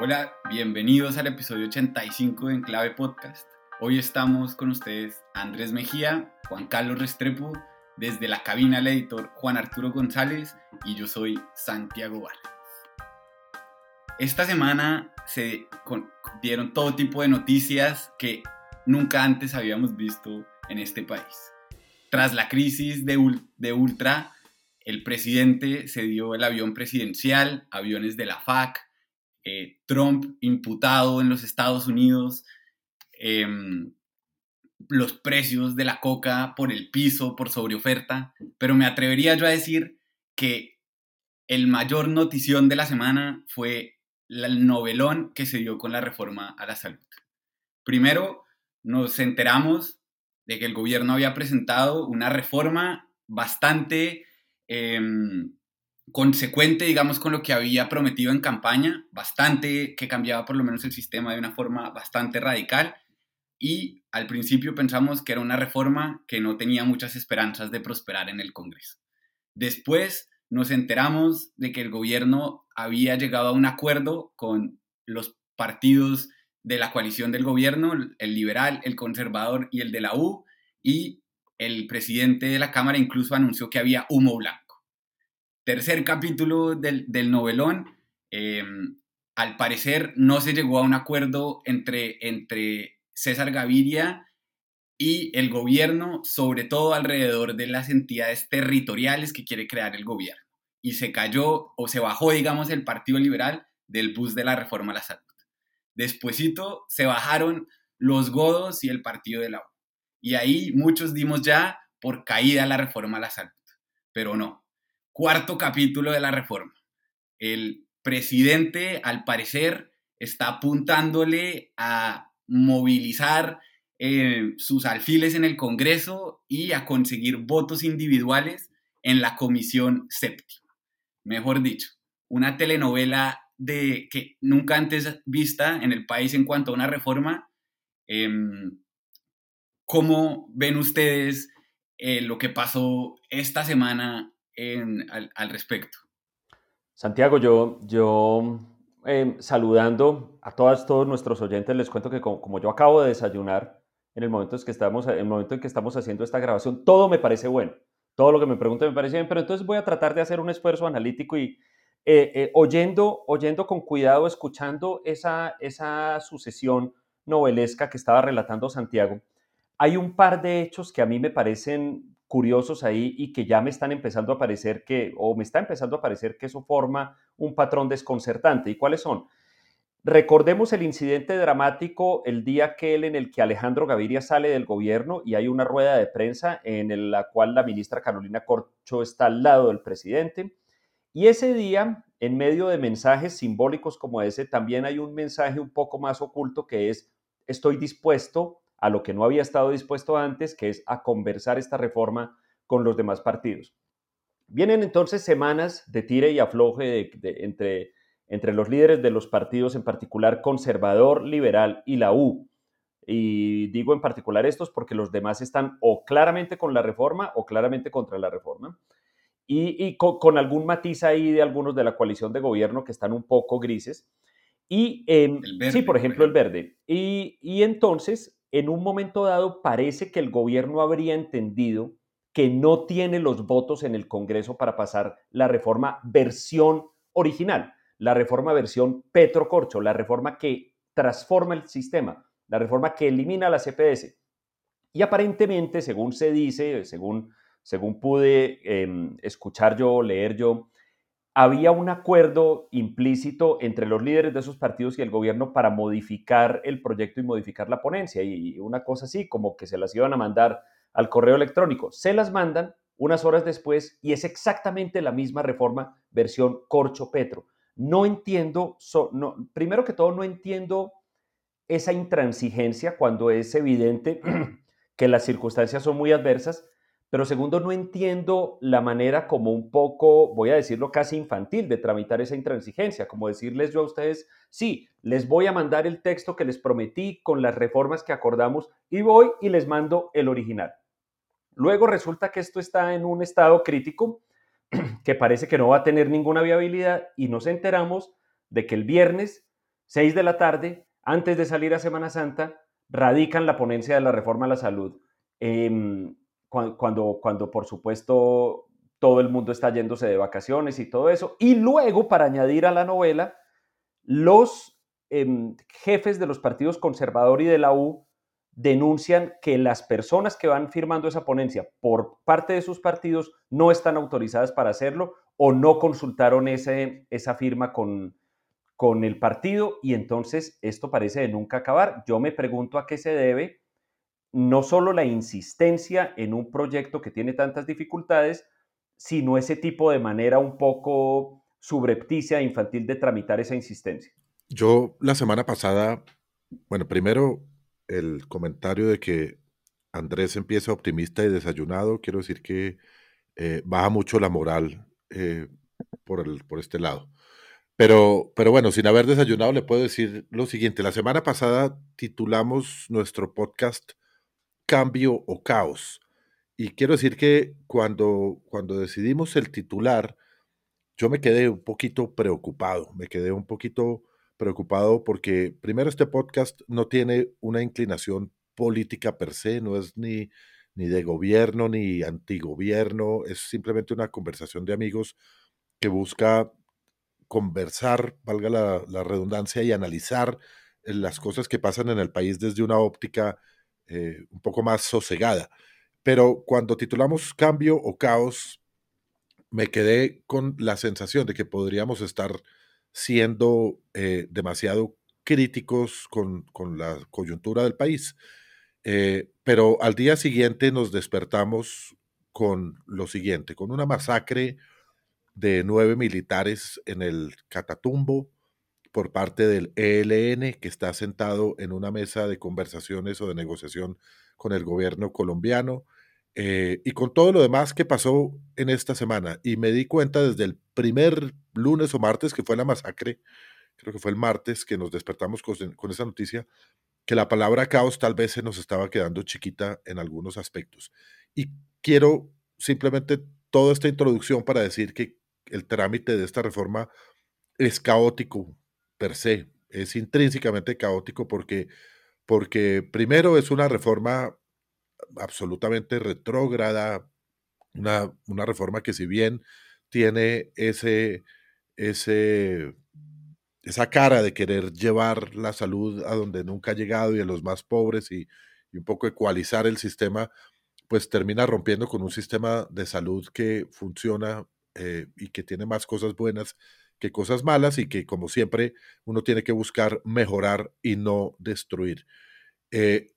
Hola, bienvenidos al episodio 85 de Enclave Podcast. Hoy estamos con ustedes Andrés Mejía, Juan Carlos Restrepo, desde la cabina el editor Juan Arturo González y yo soy Santiago Vargas. Esta semana se dieron todo tipo de noticias que nunca antes habíamos visto en este país. Tras la crisis de, de Ultra, el presidente se dio el avión presidencial, aviones de la FAC, eh, Trump imputado en los Estados Unidos, em, los precios de la coca por el piso, por sobreoferta, pero me atrevería yo a decir que el mayor notición de la semana fue el novelón que se dio con la reforma a la salud. Primero, nos enteramos de que el gobierno había presentado una reforma bastante em, consecuente, digamos, con lo que había prometido en campaña, bastante, que cambiaba por lo menos el sistema de una forma bastante radical. Y al principio pensamos que era una reforma que no tenía muchas esperanzas de prosperar en el Congreso. Después nos enteramos de que el gobierno había llegado a un acuerdo con los partidos de la coalición del gobierno, el liberal, el conservador y el de la U, y el presidente de la Cámara incluso anunció que había humo blanco tercer capítulo del, novelón, eh, al parecer no se llegó a un acuerdo entre, entre César Gaviria y el gobierno, sobre todo alrededor de las entidades territoriales que quiere crear el gobierno. Y se cayó o se bajó, digamos, el Partido Liberal del bus de la reforma a la salud. Despuésito se bajaron los godos y el Partido de la U. Y ahí muchos dimos ya por caída la reforma a la salud. Pero no, cuarto capítulo de la reforma. El presidente, al parecer, está apuntándole a movilizar eh, sus alfiles en el Congreso y a conseguir votos individuales en la Comisión Séptima. Mejor dicho, una telenovela de, que nunca antes vista en el país en cuanto a una reforma. Em, ¿Cómo ven ustedes eh, lo que pasó esta semana al, respecto. Santiago, yo, yo em, saludando a todas, todos nuestros oyentes, les cuento que como, yo acabo de desayunar en el momento, en que estamos, en el momento en que estamos haciendo esta grabación, todo me parece bueno. Todo lo que me pregunten me parece bien, pero entonces voy a tratar de hacer un esfuerzo analítico y eh, eh, oyendo, oyendo con cuidado, escuchando esa, esa sucesión novelesca que estaba relatando Santiago, hay un par de hechos que a mí me parecen curiosos ahí y que ya me están empezando a parecer que, o me está empezando a parecer que eso forma un patrón desconcertante. ¿Y cuáles son? Recordemos el incidente dramático el día aquel en el que Alejandro Gaviria sale del gobierno y hay una rueda de prensa en la cual la ministra Carolina Corcho está al lado del presidente. Y ese día, en medio de mensajes simbólicos como ese, también hay un mensaje un poco más oculto que es, estoy dispuesto a lo que no había estado dispuesto antes, que es a conversar esta reforma con los demás partidos. Vienen entonces semanas de tire y afloje entre, entre los líderes de los partidos, en particular conservador, liberal y la U. Y digo en particular estos porque los demás están o claramente con la reforma o claramente contra la reforma. Y, con, algún matiz ahí de algunos de la coalición de gobierno que están un poco grises. Y sí, por ejemplo, el verde. Y, y entonces en un momento dado parece que el gobierno habría entendido que no tiene los votos en el Congreso para pasar la reforma versión original, la reforma versión Petro Corcho, la reforma que transforma el sistema, la reforma que elimina la CPS. Y aparentemente, según se dice, según, según pude em, escuchar yo, leer yo, había un acuerdo implícito entre los líderes de esos partidos y el gobierno para modificar el proyecto y modificar la ponencia. Y una cosa así, como que se las iban a mandar al correo electrónico. Se las mandan unas horas después y es exactamente la misma reforma versión Corcho Petro. No entiendo, primero que todo, no entiendo esa intransigencia cuando es evidente que las circunstancias son muy adversas pero segundo, no entiendo la manera como un poco, voy a decirlo casi infantil, de tramitar esa intransigencia, como decirles yo a ustedes, sí, les voy a mandar el texto que les prometí con las reformas que acordamos y voy y les mando el original. Luego resulta que esto está en un estado crítico que parece que no va a tener ninguna viabilidad y nos enteramos de que el viernes 6 de la tarde, antes de salir a Semana Santa, radican la ponencia de la reforma a la salud, em, cuando, cuando por supuesto todo el mundo está yéndose de vacaciones y todo eso. Y luego, para añadir a la novela, los em, jefes de los partidos conservador y de la U denuncian que las personas que van firmando esa ponencia por parte de sus partidos no están autorizadas para hacerlo o no consultaron ese, esa firma con, con el partido y entonces esto parece de nunca acabar. Yo me pregunto a qué se debe no solo la insistencia en un proyecto que tiene tantas dificultades, sino ese tipo de manera un poco subrepticia e infantil de tramitar esa insistencia. Yo la semana pasada, bueno, primero el comentario de que Andrés empieza optimista y desayunado, quiero decir que eh, baja mucho la moral eh, por, el, por este lado. Pero, pero bueno, sin haber desayunado, le puedo decir lo siguiente. La semana pasada titulamos nuestro podcast Cambio o Caos. Y quiero decir que cuando, cuando decidimos el titular, yo me quedé un poquito preocupado, me quedé un poquito preocupado porque primero este podcast no tiene una inclinación política per se, no es ni, ni de gobierno ni antigobierno, es simplemente una conversación de amigos que busca conversar, valga la, redundancia, y analizar eh, las cosas que pasan en el país desde una óptica eh, un poco más sosegada. Pero cuando titulamos Cambio o Caos, me quedé con la sensación de que podríamos estar siendo eh, demasiado críticos con, la coyuntura del país. pero al día siguiente nos despertamos con lo siguiente, con una masacre de nueve militares en el Catatumbo por parte del ELN, que está sentado en una mesa de conversaciones o de negociación con el gobierno colombiano, eh, y con todo lo demás que pasó en esta semana. Y me di cuenta desde el primer lunes o martes, que fue la masacre, creo que fue el martes que nos despertamos con, con esa noticia, que la palabra caos tal vez se nos estaba quedando chiquita en algunos aspectos. Y quiero simplemente toda esta introducción para decir que el trámite de esta reforma es caótico per se, es intrínsecamente caótico porque, porque primero es una reforma absolutamente retrógrada, una, una reforma que si bien tiene ese, ese, esa cara de querer llevar la salud a donde nunca ha llegado y a los más pobres y, y un poco ecualizar el sistema, pues termina rompiendo con un sistema de salud que funciona eh, y que tiene más cosas buenas que cosas malas y que como siempre uno tiene que buscar mejorar y no destruir. Eh,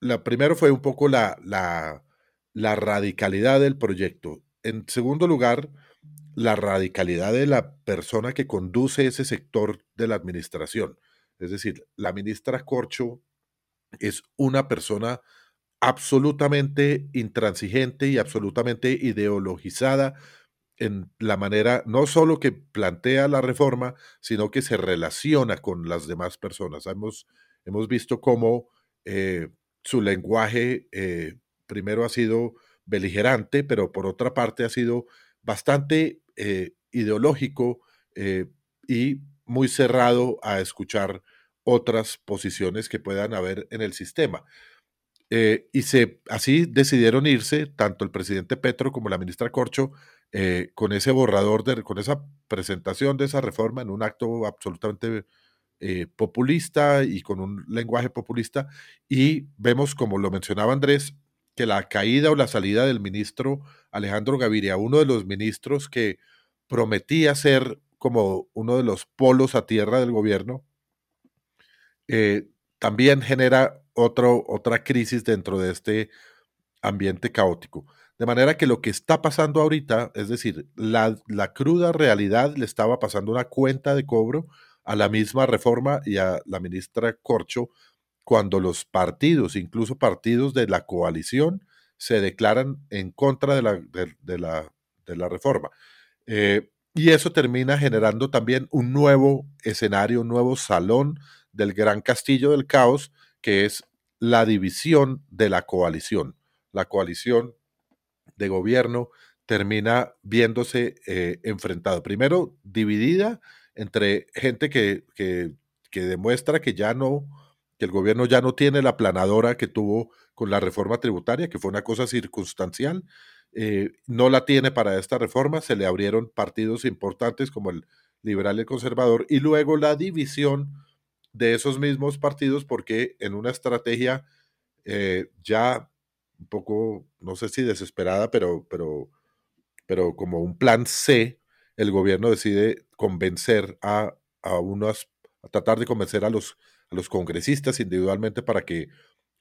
la primero fue un poco la, la, la radicalidad del proyecto. En segundo lugar, la radicalidad de la persona que conduce ese sector de la administración. Es decir, la ministra Corcho es una persona absolutamente intransigente y absolutamente ideologizada en la manera no solo que plantea la reforma, sino que se relaciona con las demás personas. Hemos, hemos visto cómo eh, su lenguaje eh, primero ha sido beligerante, pero por otra parte ha sido bastante eh, ideológico y muy cerrado a escuchar otras posiciones que puedan haber en el sistema. y se, así decidieron irse tanto el presidente Petro como la ministra Corcho eh, con ese borrador, de, con esa presentación de esa reforma en un acto absolutamente eh, populista y con un lenguaje populista. Y vemos, como lo mencionaba Andrés, que la caída o la salida del ministro Alejandro Gaviria, uno de los ministros que prometía ser como uno de los polos a tierra del gobierno, eh, también genera otra crisis dentro de este ambiente caótico. De manera que lo que está pasando ahorita, es decir, la, cruda realidad le estaba pasando una cuenta de cobro a la misma reforma y a la ministra Corcho cuando los partidos, incluso partidos de la coalición, se declaran en contra de la, de, la, de la reforma. Eh, y eso termina generando también un nuevo escenario, un nuevo salón del gran castillo del caos, que es la división de la coalición. La coalición de gobierno termina viéndose eh, enfrentado. Primero, dividida entre gente que, que demuestra que ya no, que el gobierno ya no tiene la planadora que tuvo con la reforma tributaria, que fue una cosa circunstancial, eh, no la tiene para esta reforma, se le abrieron partidos importantes como el liberal y el conservador, y luego la división de esos mismos partidos, porque en una estrategia eh, ya un poco, no sé si desesperada, pero, pero, pero como un plan C, el gobierno decide convencer a, a unos, a tratar de convencer a los, a los congresistas individualmente para que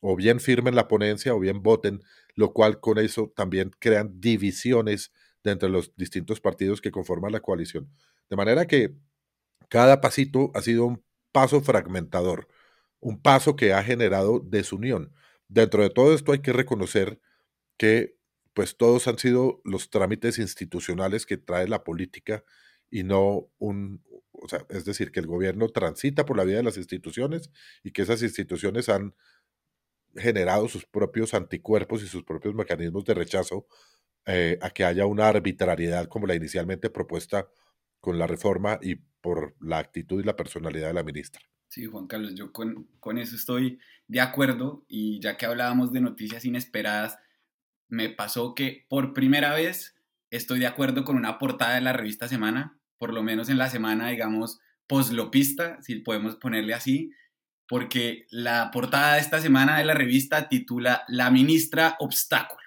o bien firmen la ponencia o bien voten, lo cual con eso también crean divisiones entre los distintos partidos que conforman la coalición. De manera que cada pasito ha sido un paso fragmentador, un paso que ha generado desunión. Dentro de todo esto hay que reconocer que pues todos han sido los trámites institucionales que trae la política y no un, o sea, es decir, que el gobierno transita por la vida de las instituciones y que esas instituciones han generado sus propios anticuerpos y sus propios mecanismos de rechazo eh, a que haya una arbitrariedad como la inicialmente propuesta con la reforma y por la actitud y la personalidad de la ministra. Sí, Juan Carlos, yo con, con eso estoy de acuerdo y ya que hablábamos de noticias inesperadas, me pasó que por primera vez estoy de acuerdo con una portada de la revista Semana, por lo menos en la semana, digamos, poslopista, si podemos ponerle así, porque la portada de esta semana de la revista titula La ministra obstáculo.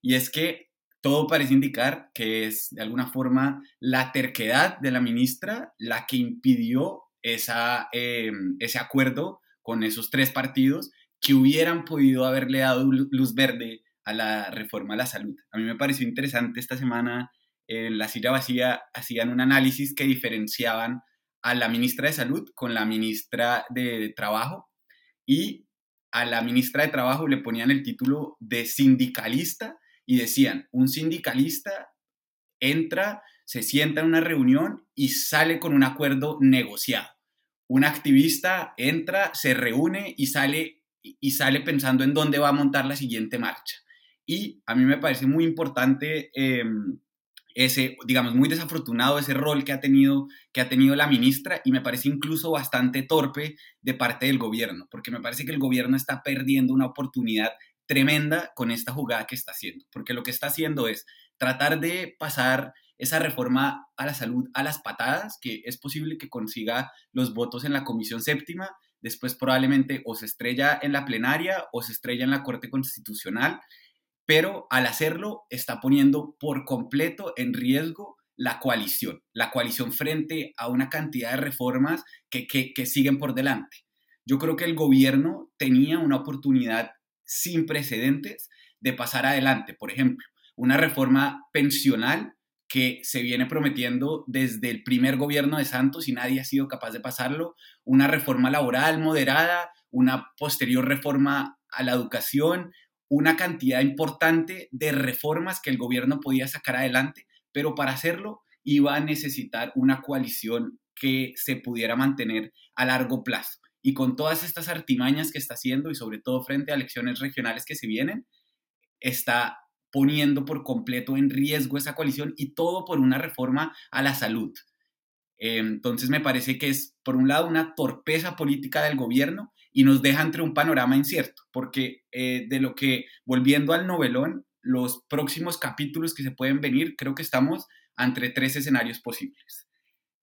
Y es que todo parece indicar que es de alguna forma la terquedad de la ministra la que impidió esa, eh, ese acuerdo con esos tres partidos que hubieran podido haberle dado luz verde a la reforma a la salud. A mí me pareció interesante esta semana en la silla vacía hacían un análisis que diferenciaban a la ministra de Salud con la ministra de Trabajo y a la ministra de Trabajo le ponían el título de sindicalista y decían, un sindicalista entra, se sienta en una reunión y sale con un acuerdo negociado. Un activista entra, se reúne y sale, y sale pensando en dónde va a montar la siguiente marcha. Y a mí me parece muy importante em, ese, digamos, muy desafortunado ese rol que ha tenido, que ha tenido la ministra y me parece incluso bastante torpe de parte del gobierno, porque me parece que el gobierno está perdiendo una oportunidad tremenda con esta jugada que está haciendo, porque lo que está haciendo es tratar de pasar esa reforma a la salud a las patadas, que es posible que consiga los votos en la comisión séptima, después probablemente o se estrella en la plenaria o se estrella en la Corte Constitucional pero al hacerlo está poniendo por completo en riesgo la coalición, la coalición frente a una cantidad de reformas que, siguen por delante. Yo creo que el gobierno tenía una oportunidad sin precedentes de pasar adelante. Por ejemplo, una reforma pensional que se viene prometiendo desde el primer gobierno de Santos y nadie ha sido capaz de pasarlo, una reforma laboral moderada, una posterior reforma a la educación, una cantidad importante de reformas que el gobierno podía sacar adelante, pero para hacerlo iba a necesitar una coalición que se pudiera mantener a largo plazo. Y con todas estas artimañas que está haciendo y sobre todo frente a elecciones regionales que se vienen, está poniendo por completo en riesgo esa coalición y todo por una reforma a la salud. Entonces me parece que es, por un lado, una torpeza política del gobierno y nos deja entre un panorama incierto, porque eh, de lo que, volviendo al novelón, los próximos capítulos que se pueden venir, creo que estamos entre tres escenarios posibles.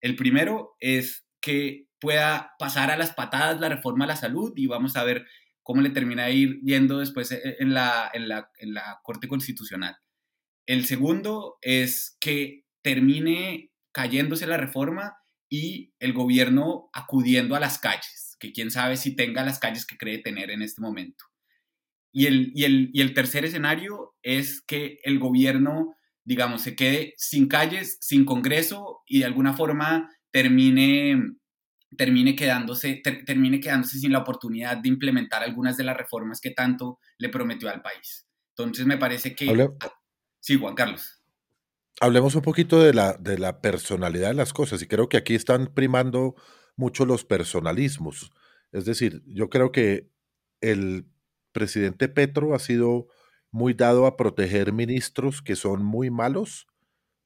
El primero es que pueda pasar a las patadas la reforma a la salud y vamos a ver cómo le termina de ir yendo después eh, en la, en la, en la Corte Constitucional. El segundo es que termine cayéndose la reforma y el gobierno acudiendo a las calles que quién sabe si tenga las calles que cree tener en este momento. Y el, y el, y el tercer escenario es que el gobierno, digamos, se quede sin calles, sin Congreso y de alguna forma termine, termine, quedándose, termine quedándose sin la oportunidad de implementar algunas de las reformas que tanto le prometió al país. Entonces me parece que... Sí, Juan Carlos. Hablemos un poquito de la, de la personalidad de las cosas y creo que aquí están primando mucho los personalismos. Es decir, yo creo que el presidente Petro ha sido muy dado a proteger ministros que son muy malos,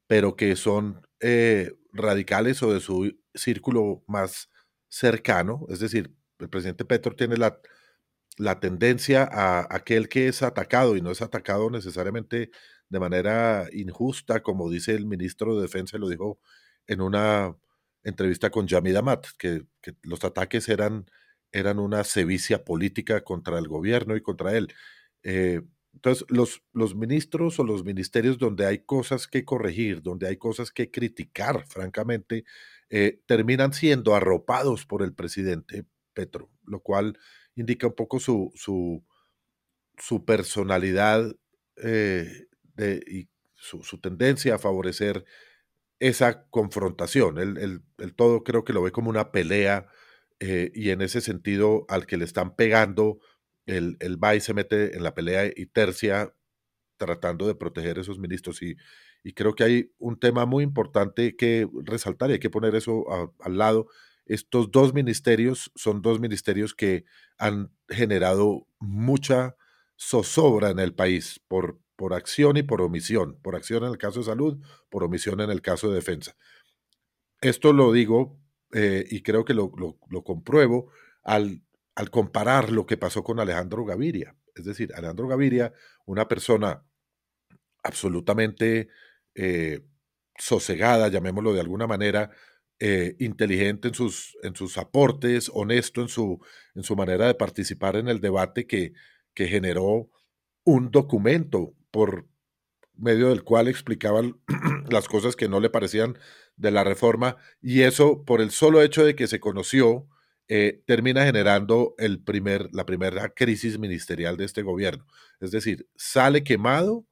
pero que son eh, radicales o de su círculo más cercano, es decir, el presidente Petro tiene la, la tendencia a aquel que es atacado y no es atacado necesariamente de manera injusta, como dice el ministro de Defensa, lo dijo en una entrevista con Yamid Amat, que, los ataques eran, eran una sevicia política contra el gobierno y contra él. Eh, entonces, los, los ministros o los ministerios donde hay cosas que corregir, donde hay cosas que criticar, francamente, eh, terminan siendo arropados por el presidente Petro, lo cual indica un poco su, su, personalidad eh, y su, su, tendencia a favorecer esa confrontación. El, el, todo creo que lo ve como una pelea eh, y en ese sentido al que le están pegando el, el va y se mete en la pelea y tercia tratando de proteger a esos ministros. Y, y creo que hay un tema muy importante que resaltar y hay que poner eso al lado. Estos dos ministerios son dos ministerios que han generado mucha zozobra en el país por, por acción y por omisión. Por acción en el caso de salud, por omisión en el caso de defensa. Esto lo digo eh, y creo que lo, lo, lo compruebo al al comparar lo que pasó con Alejandro Gaviria. Es decir, Alejandro Gaviria, una persona absolutamente eh, sosegada, llamémoslo de alguna manera, eh, inteligente en sus, en sus aportes, honesto en su, en su manera de participar en el debate que, que generó un documento por medio del cual explicaba las cosas que no le parecían de la reforma y eso por el solo hecho de que se conoció eh, termina generando el primer, la primera crisis ministerial de este gobierno. Es decir, sale quemado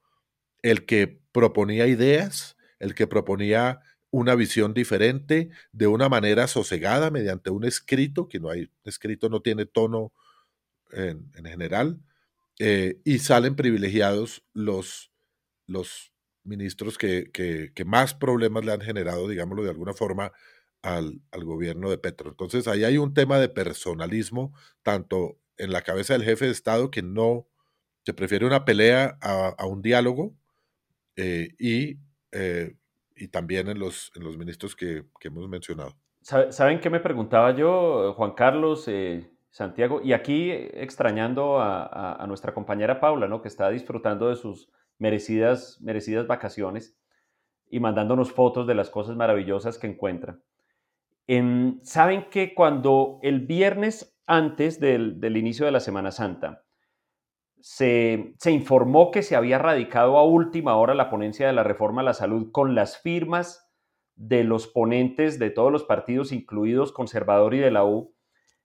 el que proponía ideas, el que proponía una visión diferente de una manera sosegada mediante un escrito, que no hay, escrito no tiene tono en, en general, eh, y salen privilegiados los, los ministros que, que, más problemas le han generado, digámoslo de alguna forma, al, al, gobierno de Petro. Entonces ahí hay un tema de personalismo, tanto en la cabeza del jefe de Estado que no, se prefiere una pelea a, a un diálogo eh, y, eh, y también en los, en los ministros que, que, hemos mencionado. ¿Saben qué me preguntaba yo, Juan Carlos, eh, Santiago? Y aquí extrañando a, a, a, nuestra compañera Paula, ¿no? que está disfrutando de sus merecidas, merecidas vacaciones y mandándonos fotos de las cosas maravillosas que encuentra. Saben que cuando el viernes antes del, del, inicio de la Semana Santa se, se informó que se había radicado a última hora la ponencia de la reforma a la salud con las firmas de los ponentes de todos los partidos, incluidos conservador y de la U,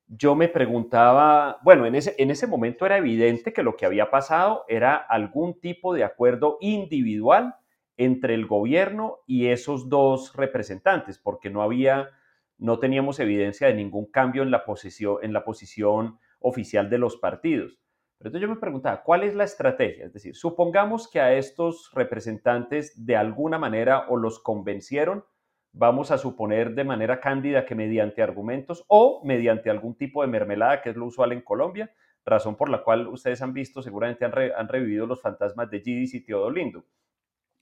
yo me preguntaba, bueno, en ese, en ese momento era evidente que lo que había pasado era algún tipo de acuerdo individual entre el gobierno y esos dos representantes, porque no había no teníamos evidencia de ningún cambio en la, posición, en la posición oficial de los partidos. Pero entonces yo me preguntaba, ¿cuál es la estrategia? Es decir, supongamos que a estos representantes de alguna manera o los convencieron, vamos a suponer de manera cándida que mediante argumentos o mediante algún tipo de mermelada, que es lo usual en Colombia, razón por la cual ustedes han visto, seguramente han, re, han revivido los fantasmas de Gidis y Teodolindo.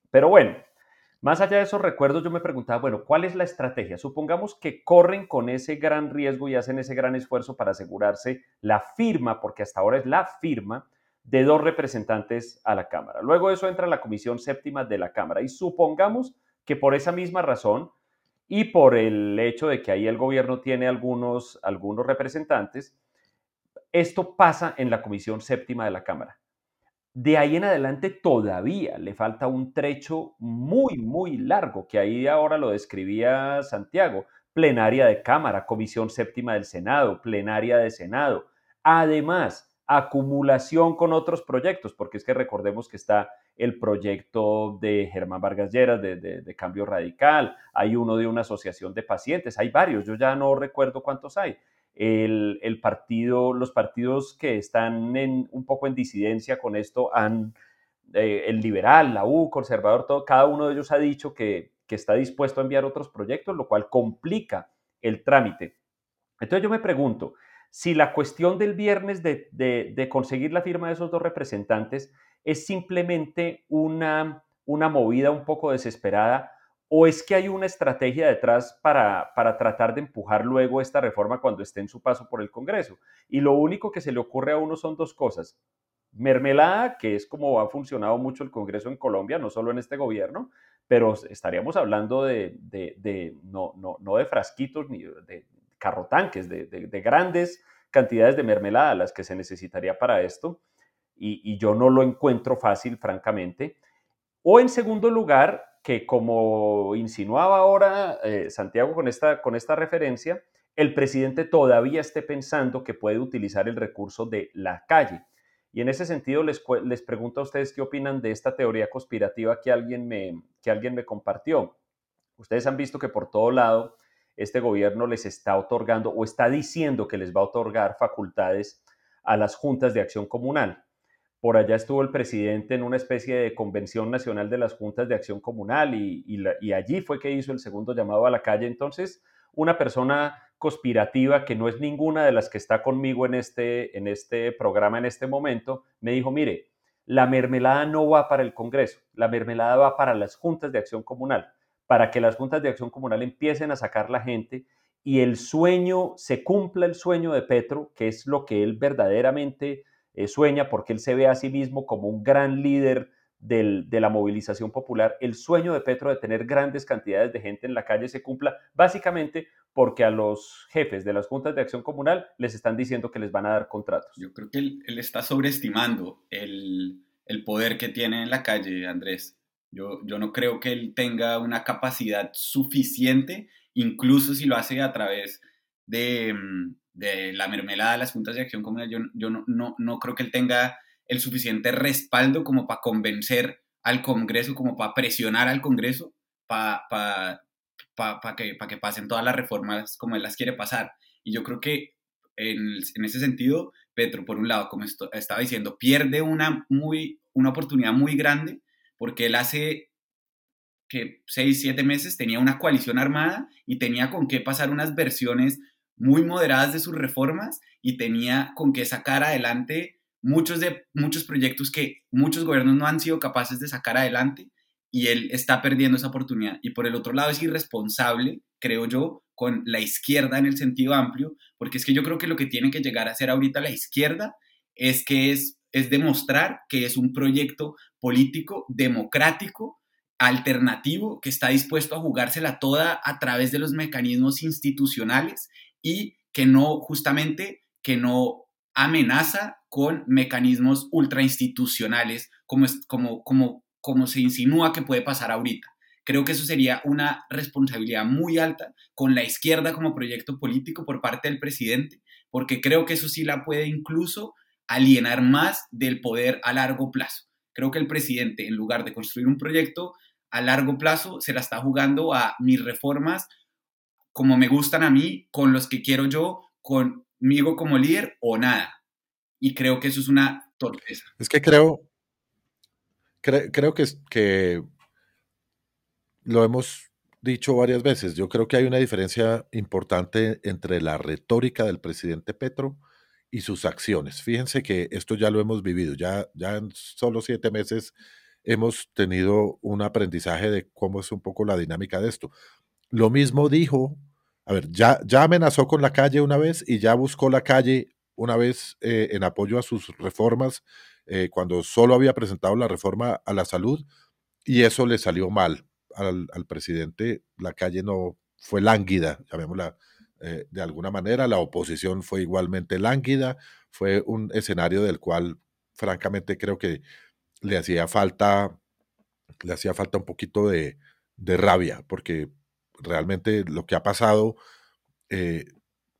Pero bueno, más allá de esos recuerdos, yo me preguntaba, bueno, ¿cuál es la estrategia? Supongamos que corren con ese gran riesgo y hacen ese gran esfuerzo para asegurarse la firma, porque hasta ahora es la firma de dos representantes a la Cámara. Luego eso entra la Comisión Séptima de la Cámara y supongamos que por esa misma razón y por el hecho de que ahí el gobierno tiene algunos, algunos representantes, esto pasa en la Comisión Séptima de la Cámara. De ahí en adelante todavía le falta un trecho muy, muy largo, que ahí ahora lo describía Santiago. Plenaria de Cámara, Comisión Séptima del Senado, plenaria de Senado. Además, acumulación con otros proyectos, porque es que recordemos que está el proyecto de Germán Vargas Lleras de, de, de, Cambio Radical, hay uno de una asociación de pacientes, hay varios, yo ya no recuerdo cuántos hay el, el, partido, los partidos que están en, un poco en disidencia con esto han, eh, el liberal, la U, conservador, todo, cada uno de ellos ha dicho que, que está dispuesto a enviar otros proyectos, lo cual complica el trámite. Entonces yo me pregunto, si la cuestión del viernes de, de, de, conseguir la firma de esos dos representantes es simplemente una, una movida un poco desesperada ¿O es que hay una estrategia detrás para, para tratar de empujar luego esta reforma cuando esté en su paso por el Congreso? Y lo único que se le ocurre a uno son dos cosas. Mermelada, que es como ha funcionado mucho el Congreso en Colombia, no solo en este gobierno, pero estaríamos hablando de, de, no, no, no, de frasquitos ni de carrotanques, de, de, grandes cantidades de mermelada las que se necesitaría para esto. Y, y yo no lo encuentro fácil, francamente. O en segundo lugar, que como insinuaba ahora eh, Santiago con esta, con esta referencia, el presidente todavía esté pensando que puede utilizar el recurso de la calle. Y en ese sentido les, les pregunto a ustedes qué opinan de esta teoría conspirativa que alguien, me, que alguien me compartió. Ustedes han visto que por todo lado este gobierno les está otorgando o está diciendo que les va a otorgar facultades a las juntas de acción comunal. Por allá estuvo el presidente en una especie de convención nacional de las juntas de acción comunal y, allí fue que hizo el segundo llamado a la calle. Entonces, una persona conspirativa que no es ninguna de las que está conmigo en este, en este programa en este momento, me dijo, mire, la mermelada no va para el Congreso, la mermelada va para las juntas de acción comunal, para que las juntas de acción comunal empiecen a sacar la gente y el sueño, se cumpla el sueño de Petro, que es lo que él verdaderamente eh, sueña porque él se ve a sí mismo como un gran líder de la movilización popular, el sueño de Petro de tener grandes cantidades de gente en la calle se cumpla básicamente porque a los jefes de las juntas de acción comunal les están diciendo que les van a dar contratos. Yo creo que él, está sobreestimando el, poder que tiene en la calle, Andrés. Yo, no creo que él tenga una capacidad suficiente, incluso si lo hace a través de, mm, de la mermelada de las juntas de acción comunal, yo, yo no, no, no, creo que él tenga el suficiente respaldo como para convencer al Congreso, como para presionar al Congreso para pa, que, que pasen todas las reformas como él las quiere pasar. Y yo creo que en, en ese sentido, Petro, por un lado, como estaba diciendo, pierde una, muy, una oportunidad muy grande porque él hace que seis, siete meses tenía una coalición armada y tenía con qué pasar unas versiones muy moderadas de sus reformas y tenía con qué sacar adelante muchos, de, muchos proyectos que muchos gobiernos no han sido capaces de sacar adelante y él está perdiendo esa oportunidad. Y por el otro lado es irresponsable, creo yo, con la izquierda en el sentido amplio, porque es que yo creo que lo que tiene que llegar a hacer ahorita la izquierda es que es, es demostrar que es un proyecto político democrático alternativo que está dispuesto a jugársela toda a través de los mecanismos institucionales y que no, justamente, que no amenaza con mecanismos ultrainstitucionales como, como, como, como se insinúa que puede pasar ahorita. Creo que eso sería una responsabilidad muy alta con la izquierda como proyecto político por parte del presidente, porque creo que eso sí la puede incluso alienar más del poder a largo plazo. Creo que el presidente, en lugar de construir un proyecto a largo plazo, se la está jugando a mis reformas como me gustan a mí, con los que quiero yo, conmigo como líder o nada. Y creo que eso es una torpeza. Es que creo, creo que, que lo hemos dicho varias veces. Yo creo que hay una diferencia importante entre la retórica del presidente Petro y sus acciones. Fíjense que esto ya lo hemos vivido, ya, ya en solo siete meses hemos tenido un aprendizaje de cómo es un poco la dinámica de esto. Lo mismo dijo a ver, ya, ya amenazó con la calle una vez y ya buscó la calle una vez eh, en apoyo a sus reformas eh, cuando solo había presentado la reforma a la salud y eso le salió mal al, presidente. La calle no fue lánguida, llamémosla eh, de alguna manera, la oposición fue igualmente lánguida, fue un escenario del cual francamente creo que le hacía falta, le hacía falta un poquito de, de rabia, porque realmente lo que ha pasado, eh,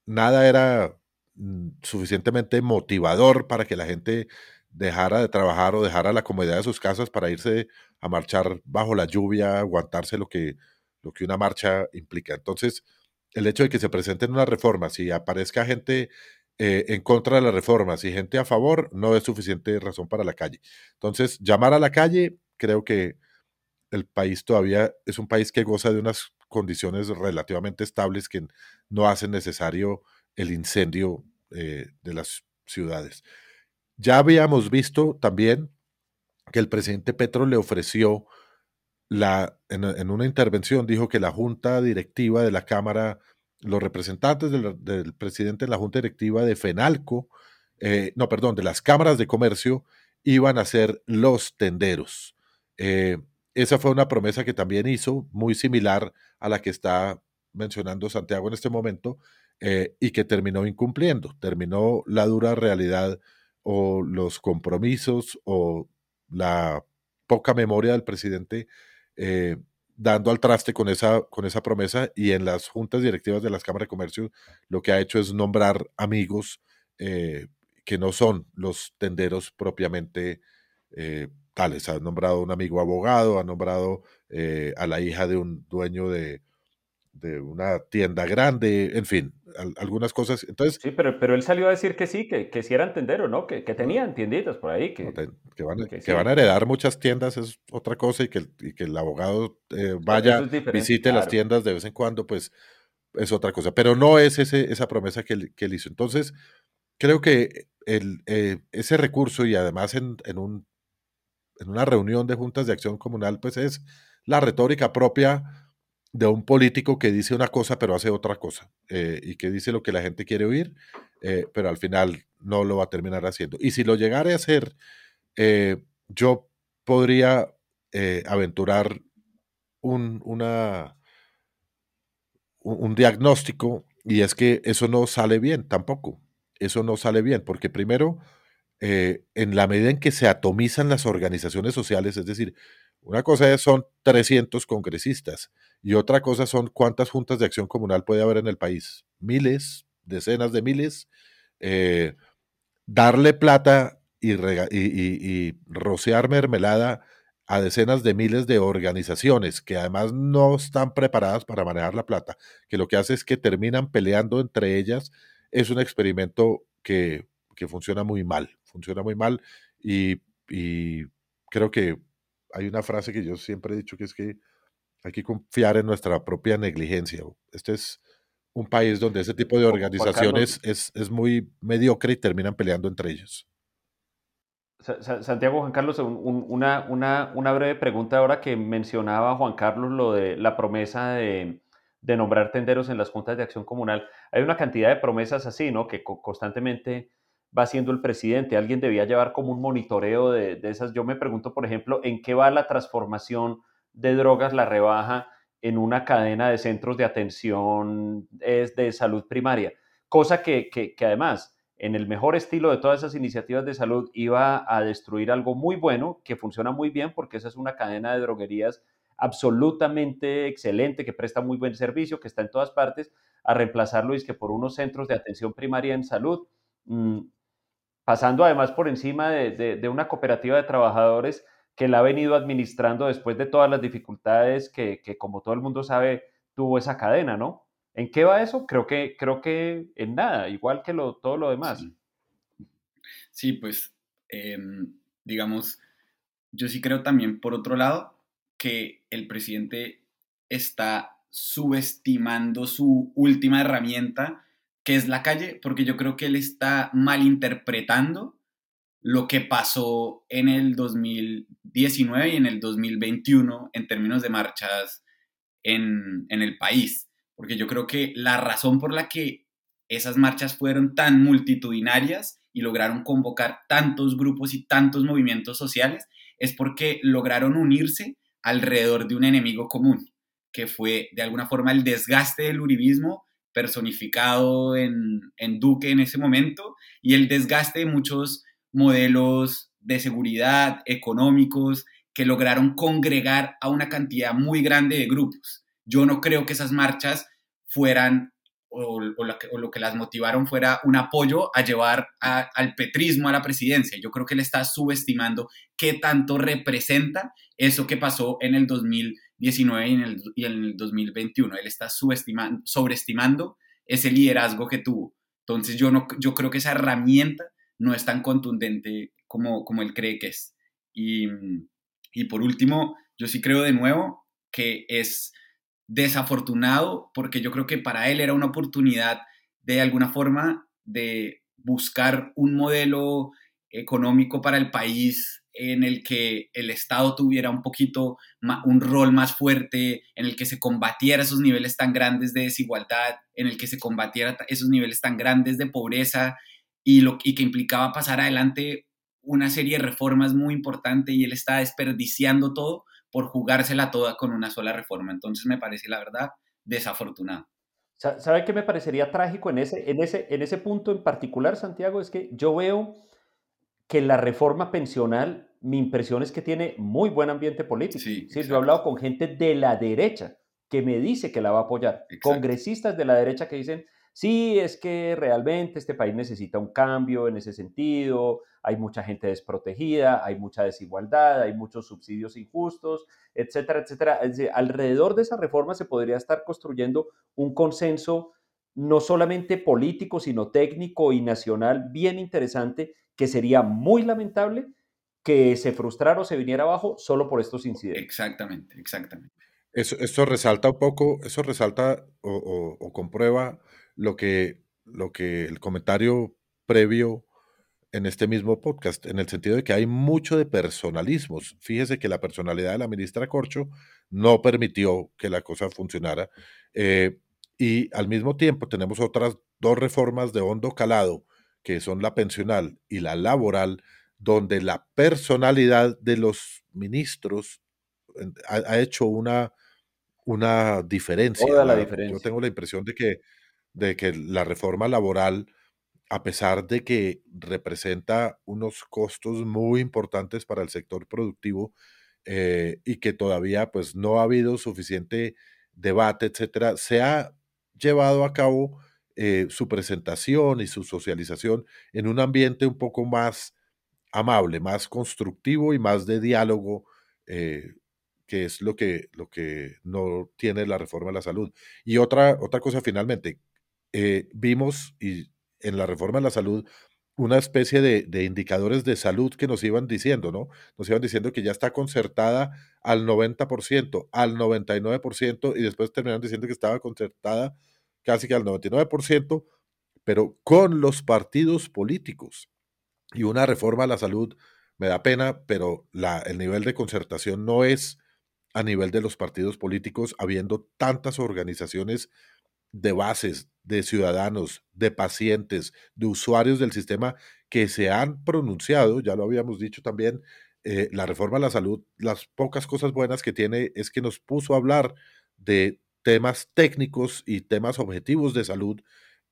nada era mm, suficientemente motivador para que la gente dejara de trabajar o dejara la comodidad de sus casas para irse a marchar bajo la lluvia, aguantarse lo que, lo que una marcha implica. Entonces, el hecho de que se presenten unas reformas y aparezca gente eh, en contra de las reformas y gente a favor, no es suficiente razón para la calle. Entonces, llamar a la calle, creo que el país todavía es un país que goza de unas condiciones relativamente estables que no hacen necesario el incendio eh, de las ciudades. Ya habíamos visto también que el presidente Petro le ofreció la, en, una intervención dijo que la junta directiva de la Cámara, los representantes del, presidente en la junta directiva de FENALCO, eh, no, perdón, de las cámaras de comercio, iban a ser los tenderos. Eh, esa fue una promesa que también hizo, muy similar a la que está mencionando Santiago en este momento, eh, y que terminó incumpliendo. Terminó la dura realidad o los compromisos o la poca memoria del presidente eh, dando al traste con esa, con esa promesa y en las juntas directivas de las cámaras de comercio lo que ha hecho es nombrar amigos eh, que no son los tenderos propiamente tales. Ha nombrado un amigo abogado, ha nombrado a la hija de un dueño de, de una tienda grande, en fin, algunas cosas. Entonces, sí, pero, pero él salió a decir que sí, que, que sí eran tenderos, ¿no? Que, que tenían tienditas por ahí. Que, que, van, que, van, a heredar muchas tiendas es otra cosa y que, y que el abogado eh, vaya, visite las tiendas de vez en cuando, pues es otra cosa. Pero no es ese, esa promesa que él, que él hizo. Entonces, creo que el, eh, ese recurso y además en, en, un, en una reunión de juntas de acción comunal, pues es la retórica propia de un político que dice una cosa pero hace otra cosa eh, y que dice lo que la gente quiere oír, eh, pero al final no lo va a terminar haciendo. Y si lo llegara a hacer, eh, yo podría aventurar un, una, un diagnóstico y es que eso no sale bien tampoco. Eso no sale bien porque primero, en la medida en que se atomizan las organizaciones sociales, es decir, una cosa es, son 300 congresistas y otra cosa son cuántas juntas de acción comunal puede haber en el país. Miles, decenas de miles. Eh, darle plata y, rociar mermelada a decenas de miles de organizaciones que además no están preparadas para manejar la plata, que lo que hace es que terminan peleando entre ellas, es un experimento que, que funciona muy mal, funciona muy mal y, y creo que hay una frase que yo siempre he dicho que es que hay que confiar en nuestra propia negligencia. Este es un país donde ese tipo de organizaciones es, es, muy mediocre y terminan peleando entre ellos. Santiago Juan Carlos, una, una, una, breve pregunta ahora que mencionaba Juan Carlos lo de la promesa de, de, nombrar tenderos en las juntas de acción comunal. Hay una cantidad de promesas así, ¿no? Que constantemente va haciendo el presidente. Alguien debía llevar como un monitoreo de, de, esas. Yo me pregunto, por ejemplo, en qué va la transformación de drogas, la rebaja en una cadena de centros de atención es de salud primaria. Cosa que, que, además, en el mejor estilo de todas esas iniciativas de salud, iba a destruir algo muy bueno, que funciona muy bien, porque esa es una cadena de droguerías absolutamente excelente, que presta muy buen servicio, que está en todas partes, a reemplazarlo es que por unos centros de atención primaria en salud. Mm, pasando además por encima de, una cooperativa de trabajadores que la ha venido administrando después de todas las dificultades que, como todo el mundo sabe, tuvo esa cadena, ¿no? ¿En qué va eso? Creo que, creo que en nada, igual que lo, todo lo demás. Sí, pues, em, digamos, yo sí creo también, por otro lado, que el presidente está subestimando su última herramienta que es la calle, porque yo creo que él está malinterpretando lo que pasó en el 2019 y en el 2021 en términos de marchas en, en el país. Porque yo creo que la razón por la que esas marchas fueron tan multitudinarias y lograron convocar tantos grupos y tantos movimientos sociales es porque lograron unirse alrededor de un enemigo común, que fue de alguna forma el desgaste del uribismo personificado en, Duque en ese momento y el desgaste de muchos modelos de seguridad económicos que lograron congregar a una cantidad muy grande de grupos. Yo no creo que esas marchas fueran o, lo, que, las motivaron fuera un apoyo a llevar al petrismo a la presidencia. Yo creo que él está subestimando qué tanto representa eso que pasó en el 2000 19 y en el, y en el 2021. Él está subestimando, sobreestimando ese liderazgo que tuvo. Entonces yo, no, yo creo que esa herramienta no es tan contundente como, como él cree que es. Y, y por último, yo sí creo de nuevo que es desafortunado porque yo creo que para él era una oportunidad de alguna forma de buscar un modelo económico para el país en el que el Estado tuviera un poquito un rol más fuerte, en el que se combatiera esos niveles tan grandes de desigualdad, en el que se combatiera esos niveles tan grandes de pobreza y, lo, y que implicaba pasar adelante una serie de reformas muy importantes y él está desperdiciando todo por jugársela toda con una sola reforma. Entonces me parece, la verdad, desafortunado. ¿Sabe qué me parecería trágico en ese, en, ese, en ese punto en particular, Santiago? Es que yo veo que la reforma pensional, mi impresión es que tiene muy buen ambiente político. Sí, yo he hablado con gente de la derecha que me dice que la va a apoyar, congresistas de la derecha que dicen, sí, es que realmente este país necesita un cambio en ese sentido, hay mucha gente desprotegida, hay mucha desigualdad, hay muchos subsidios injustos, etcétera, etcétera. alrededor de esa reforma se podría estar construyendo un consenso no solamente político, sino técnico y nacional bien interesante, que sería muy lamentable que se frustrara o se viniera abajo solo por estos incidentes. Exactamente, exactamente. Eso, resalta un poco, eso resalta o comprueba lo que, lo que el comentario previo en este mismo podcast, en el sentido de que hay mucho de personalismos. Fíjese que la personalidad de la ministra Corcho no permitió que la cosa funcionara. Eh, y al mismo tiempo tenemos otras dos reformas de hondo calado, que son la pensional y la laboral, donde la personalidad de los ministros ha, hecho una, una diferencia. Toda la diferencia. Yo tengo la impresión de que de que la reforma laboral, a pesar de que representa unos costos muy importantes para el sector productivo eh, y que todavía pues no ha habido suficiente debate, etcétera, se ha llevado a cabo eh, su presentación y su socialización en un ambiente un poco más amable, más constructivo y más de diálogo, eh, que es lo que, lo que no tiene la reforma de la salud. Y otra, otra cosa finalmente, eh, vimos y en la reforma de la salud una especie de, indicadores de salud que nos iban diciendo, ¿no? Nos iban diciendo que ya está concertada al 90%, al 99%, y después terminaron diciendo que estaba concertada casi que al 99%, pero con los partidos políticos. Y una reforma a la salud, me da pena, pero la, el nivel de concertación no es a nivel de los partidos políticos, habiendo tantas organizaciones de bases, de ciudadanos, de pacientes, de usuarios del sistema que se han pronunciado, ya lo habíamos dicho también, eh, la reforma a la salud, las pocas cosas buenas que tiene es que nos puso a hablar de temas técnicos y temas objetivos de salud.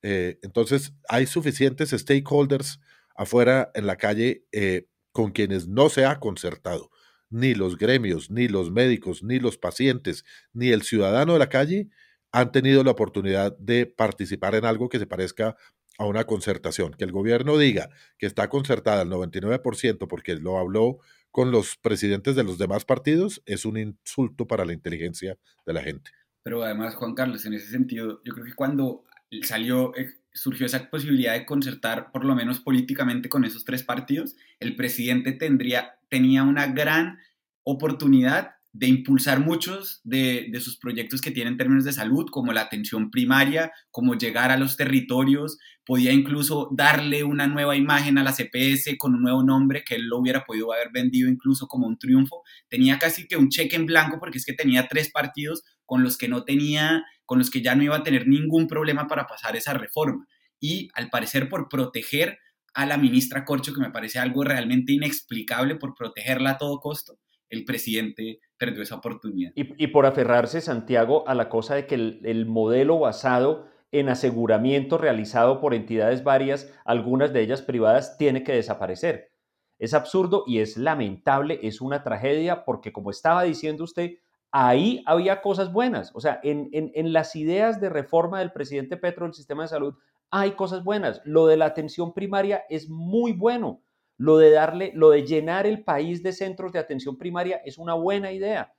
Eh, entonces, hay suficientes stakeholders afuera en la calle eh, con quienes no se ha concertado. Ni los gremios, ni los médicos, ni los pacientes, ni el ciudadano de la calle han tenido la oportunidad de participar en algo que se parezca a una concertación. Que el gobierno diga que está concertada al 99% porque lo habló con los presidentes de los demás partidos es un insulto para la inteligencia de la gente. Pero además, Juan Carlos, en ese sentido, yo creo que cuando salió, eh, surgió esa posibilidad de concertar, por lo menos políticamente, con esos tres partidos, el presidente tendría, tenía una gran oportunidad de impulsar muchos de, sus proyectos que tienen términos de salud, como la atención primaria, como llegar a los territorios, podía incluso darle una nueva imagen a la CPS con un nuevo nombre que él lo hubiera podido haber vendido incluso como un triunfo. Tenía casi que un cheque en blanco porque es que tenía tres partidos con los que no tenía, con los que ya no iba a tener ningún problema para pasar esa reforma. Y al parecer por proteger a la ministra Corcho, que me parece algo realmente inexplicable, por protegerla a todo costo, el presidente perdió esa oportunidad. Y, por aferrarse, Santiago, a la cosa de que el, modelo basado en aseguramiento realizado por entidades varias, algunas de ellas privadas, tiene que desaparecer. Es absurdo y es lamentable, es una tragedia, porque como estaba diciendo usted, ahí había cosas buenas. O sea, en, las ideas de reforma del presidente Petro del sistema de salud hay cosas buenas. Lo de la atención primaria es muy bueno. Lo de darle, lo de llenar el país de centros de atención primaria es una buena idea.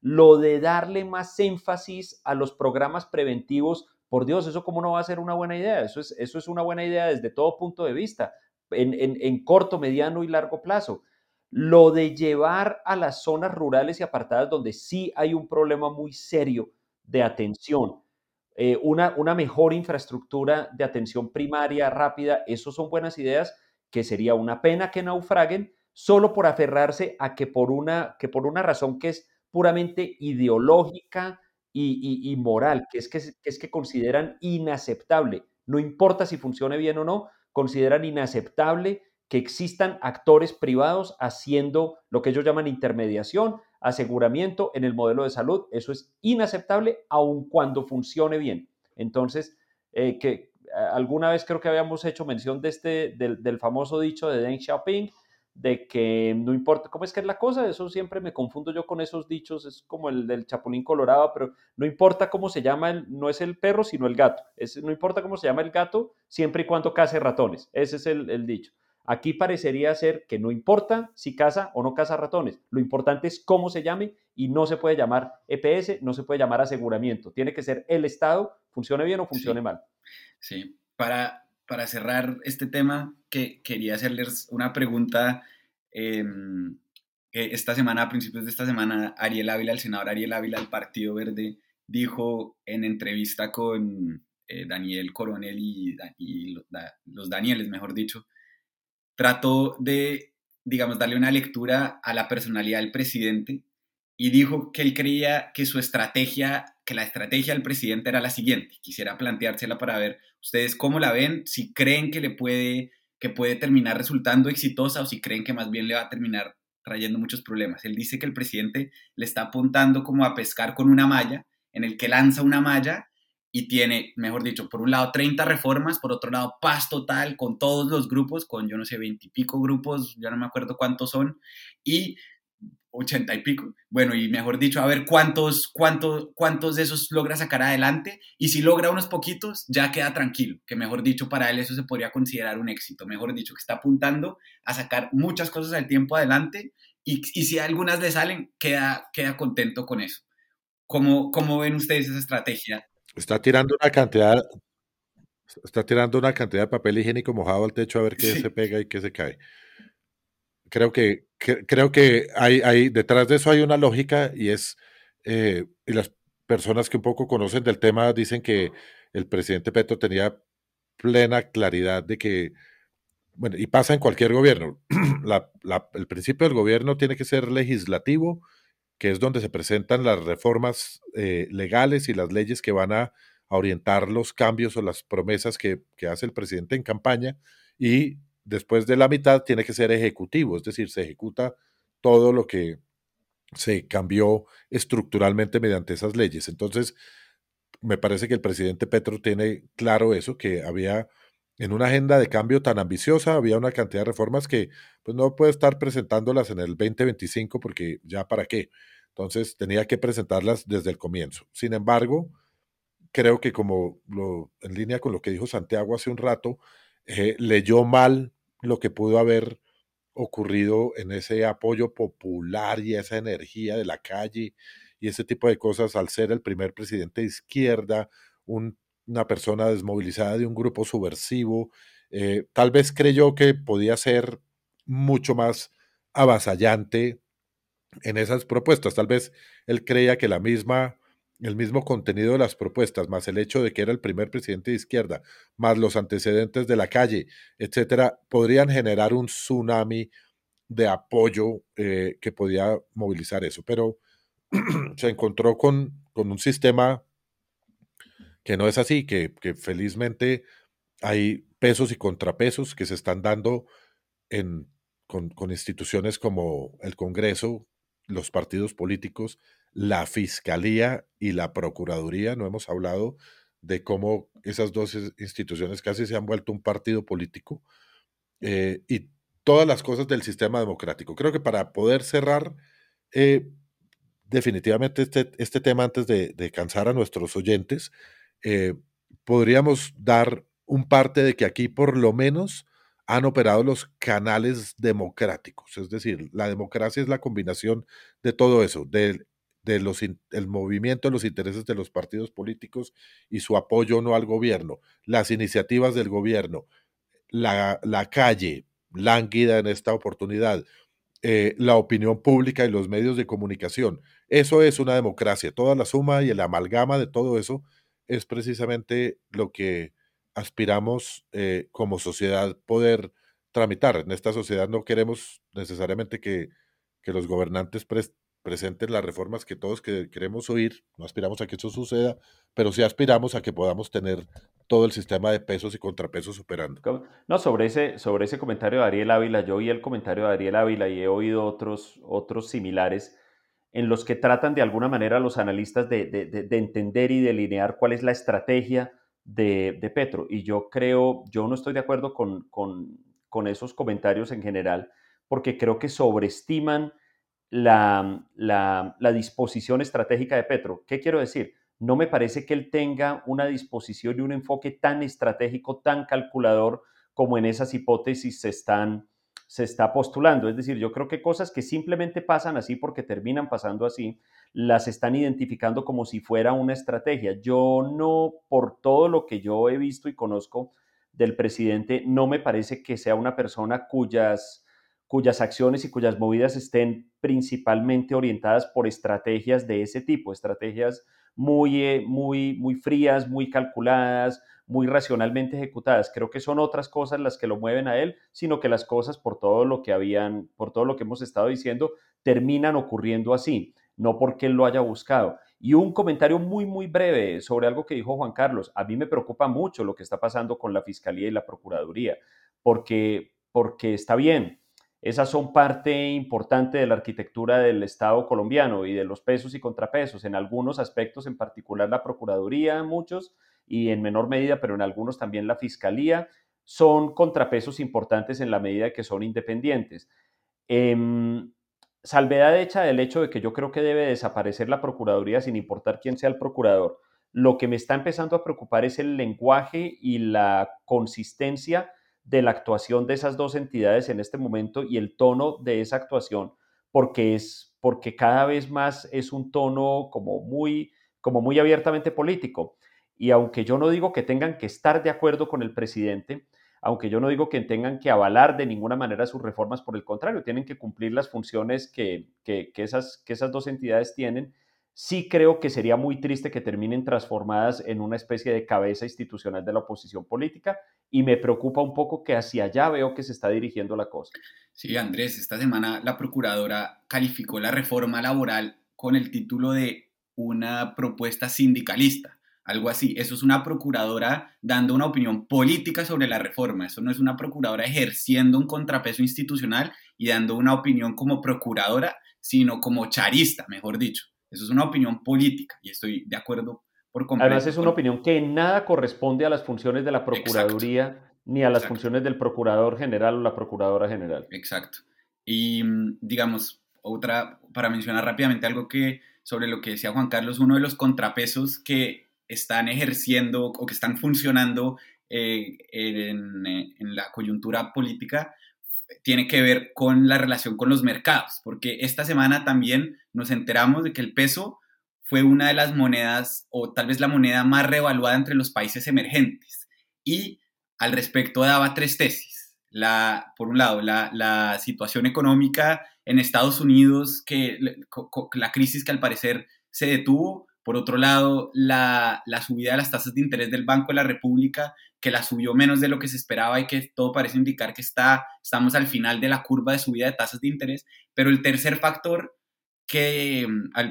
Lo de darle más énfasis a los programas preventivos, por Dios, eso cómo no va a ser una buena idea. Eso es, eso es una buena idea desde todo punto de vista, en corto, mediano y largo plazo. Lo de llevar a las zonas rurales y apartadas donde sí hay un problema muy serio de atención, eh, una, una mejor infraestructura de atención primaria rápida, eso son buenas ideas que sería una pena que naufraguen solo por aferrarse a que por una, que por una razón que es puramente ideológica y, moral, que es que, es que consideran inaceptable, no importa si funcione bien o no, consideran inaceptable que existan actores privados haciendo lo que ellos llaman intermediación, aseguramiento en el modelo de salud. Eso es inaceptable aun cuando funcione bien. Entonces, eh, que alguna vez creo que habíamos hecho mención de este, del, famoso dicho de Deng Xiaoping, de que no importa cómo es que es la cosa, eso siempre me confundo yo con esos dichos, es como el del chapulín colorado, pero no importa cómo se llama, no es el perro, sino el gato, es, no importa cómo se llama el gato, siempre y cuando case ratones, ese es el, dicho. Aquí parecería ser que no importa si caza o no caza ratones, lo importante es cómo se llame y no se puede llamar EPS, no se puede llamar aseguramiento, tiene que ser el Estado, funcione bien o funcione mal. Sí, para, para cerrar este tema, que quería hacerles una pregunta. Em, esta semana, a principios de esta semana, Ariel Ávila, el senador Ariel Ávila del Partido Verde, dijo en entrevista con eh, Daniel Coronel y, los Danieles, mejor dicho, trató de, digamos, darle una lectura a la personalidad del presidente y dijo que él creía que su estrategia, que la estrategia del presidente era la siguiente. Quisiera planteársela para ver ustedes cómo la ven, si creen que le puede que puede terminar resultando exitosa o si creen que más bien le va a terminar trayendo muchos problemas. Él dice que el presidente le está apuntando como a pescar con una malla, en el que lanza una malla y tiene, mejor dicho, por un lado 30 reformas, por otro lado paz total con todos los grupos, con yo no sé, 20 y pico grupos, ya no me acuerdo cuántos son, y ochenta y pico. Bueno, y mejor dicho, a ver cuántos, cuántos, cuántos de esos logra sacar adelante. Y si logra unos poquitos, ya queda tranquilo. Que mejor dicho, para él eso se podría considerar un éxito. Mejor dicho, que está apuntando a sacar muchas cosas al tiempo adelante. Y, y si algunas le salen, queda, queda contento con eso. ¿Cómo, ¿Cómo ven ustedes esa estrategia? Está tirando una cantidad, está tirando una cantidad de papel higiénico mojado al techo a ver qué se pega y qué se cae. Creo que, creo que hay, hay, detrás de eso hay una lógica y es, eh, y las personas que un poco conocen del tema dicen que el presidente Petro tenía plena claridad de que, bueno, y pasa en cualquier gobierno, el principio del gobierno tiene que ser legislativo, que es donde se presentan las reformas eh, legales y las leyes que van a, orientar los cambios o las promesas que, que hace el presidente en campaña, y después de la mitad tiene que ser ejecutivo, es decir, se ejecuta todo lo que se cambió estructuralmente mediante esas leyes. Entonces, me parece que el presidente Petro tiene claro eso, que había en una agenda de cambio tan ambiciosa, había una cantidad de reformas que pues no puede estar presentándolas en el 2025 porque ya para qué. Entonces tenía que presentarlas desde el comienzo. Sin embargo, creo que como lo, en línea con lo que dijo Santiago hace un rato, eh, leyó mal lo que pudo haber ocurrido en ese apoyo popular y esa energía de la calle y ese tipo de cosas al ser el primer presidente de izquierda, una persona desmovilizada de un grupo subversivo, eh, tal vez creyó que podía ser mucho más avasallante en esas propuestas. Tal vez él creía que la misma el mismo contenido de las propuestas, más el hecho de que era el primer presidente de izquierda, más los antecedentes de la calle, etcétera, podrían generar un tsunami de apoyo eh, que podía movilizar eso. Pero se encontró con, con, un sistema que no es así, que, que, felizmente hay pesos y contrapesos que se están dando en, con, con instituciones como el Congreso, los partidos políticos, la Fiscalía y la Procuraduría. No hemos hablado de cómo esas dos instituciones casi se han vuelto un partido político eh, y todas las cosas del sistema democrático. Creo que para poder cerrar eh, definitivamente este, este, tema antes de, cansar a nuestros oyentes, eh, podríamos dar un parte de que aquí por lo menos han operado los canales democráticos. Es decir, la democracia es la combinación de todo eso, del de los, el movimiento los intereses de los partidos políticos y su apoyo no al gobierno, las iniciativas del gobierno, la, la calle lánguida en esta oportunidad, eh, la opinión pública y los medios de comunicación. Eso es una democracia. Toda la suma y el amalgama de todo eso es precisamente lo que aspiramos eh, como sociedad poder tramitar. En esta sociedad no queremos necesariamente que, que los gobernantes presenten las reformas que todos queremos oír, no aspiramos a que eso suceda, pero sí aspiramos a que podamos tener todo el sistema de pesos y contrapesos operando. No, sobre ese, sobre ese comentario de Ariel Ávila, yo oí el comentario de Ariel Ávila y he oído otros, otros similares en los que tratan de alguna manera los analistas de, de, entender y delinear cuál es la estrategia de, Petro. Y yo creo, yo no estoy de acuerdo con, con, con esos comentarios en general, porque creo que sobreestiman la, la, la, disposición estratégica de Petro. ¿Qué quiero decir? No me parece que él tenga una disposición y un enfoque tan estratégico, tan calculador como en esas hipótesis se están, se está postulando. Es decir, yo creo que cosas que simplemente pasan así porque terminan pasando así, las están identificando como si fuera una estrategia. Yo no, por todo lo que yo he visto y conozco del presidente, no me parece que sea una persona cuyas, cuyas acciones y cuyas movidas estén principalmente orientadas por estrategias de ese tipo, estrategias muy, eh, muy, muy frías, muy calculadas, muy racionalmente ejecutadas. Creo que son otras cosas las que lo mueven a él, sino que las cosas por todo lo que habían, por todo lo que hemos estado diciendo, terminan ocurriendo así, no porque él lo haya buscado. Y un comentario muy, muy breve sobre algo que dijo Juan Carlos. A mí me preocupa mucho lo que está pasando con la Fiscalía y la Procuraduría, porque, porque está bien, esas son parte importante de la arquitectura del Estado colombiano y de los pesos y contrapesos. En algunos aspectos, en particular la Procuraduría, muchos, y en menor medida, pero en algunos también la Fiscalía, son contrapesos importantes en la medida que son independientes. Em, salvedad hecha del hecho de que yo creo que debe desaparecer la Procuraduría sin importar quién sea el procurador. Lo que me está empezando a preocupar es el lenguaje y la consistencia de la actuación de esas dos entidades en este momento y el tono de esa actuación, porque es porque cada vez más es un tono como muy como muy abiertamente político. Y aunque yo no digo que tengan que estar de acuerdo con el presidente, aunque yo no digo que tengan que avalar de ninguna manera sus reformas, por el contrario, tienen que cumplir las funciones que, esas, que esas dos entidades tienen, sí creo que sería muy triste que terminen transformadas en una especie de cabeza institucional de la oposición política y me preocupa un poco que hacia allá veo que se está dirigiendo la cosa. Sí, Andrés, esta semana la procuradora calificó la reforma laboral con el título de una propuesta sindicalista algo así. Eso es una procuradora dando una opinión política sobre la reforma. Eso no es una procuradora ejerciendo un contrapeso institucional y dando una opinión como procuradora, sino como charista, mejor dicho. Eso es una opinión política y estoy de acuerdo por completo. Además es una opinión que nada corresponde a las funciones de la Procuraduría ni a las funciones del Procurador General o la Procuradora General. Exacto. Y mm, digamos, otra, para mencionar rápidamente algo que sobre lo que decía Juan Carlos, uno de los contrapesos que están ejerciendo o que están funcionando eh, en, en, la coyuntura política tiene que ver con la relación con los mercados, porque esta semana también nos enteramos de que el peso fue una de las monedas o tal vez la moneda más revaluada entre los países emergentes. Y al respecto daba tres tesis. La, por un lado, la, la situación económica en Estados Unidos, que la crisis que al parecer se detuvo, por otro lado, la, subida de las tasas de interés del Banco de la República, que la subió menos de lo que se esperaba y que todo parece indicar que está, estamos al final de la curva de subida de tasas de interés. Pero el tercer factor que,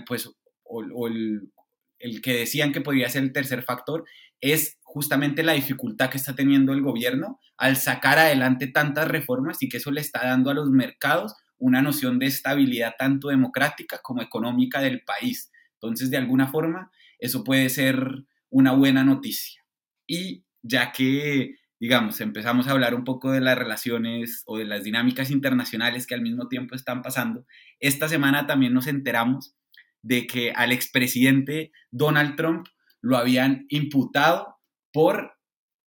pues, o, el, el que decían que podría ser el tercer factor, es justamente la dificultad que está teniendo el gobierno al sacar adelante tantas reformas y que eso le está dando a los mercados una noción de estabilidad tanto democrática como económica del país. Entonces, de alguna forma, eso puede ser una buena noticia. Y ya que, digamos, empezamos a hablar un poco de las relaciones o de las dinámicas internacionales que al mismo tiempo están pasando, esta semana también nos enteramos de que al expresidente Donald Trump lo habían imputado por,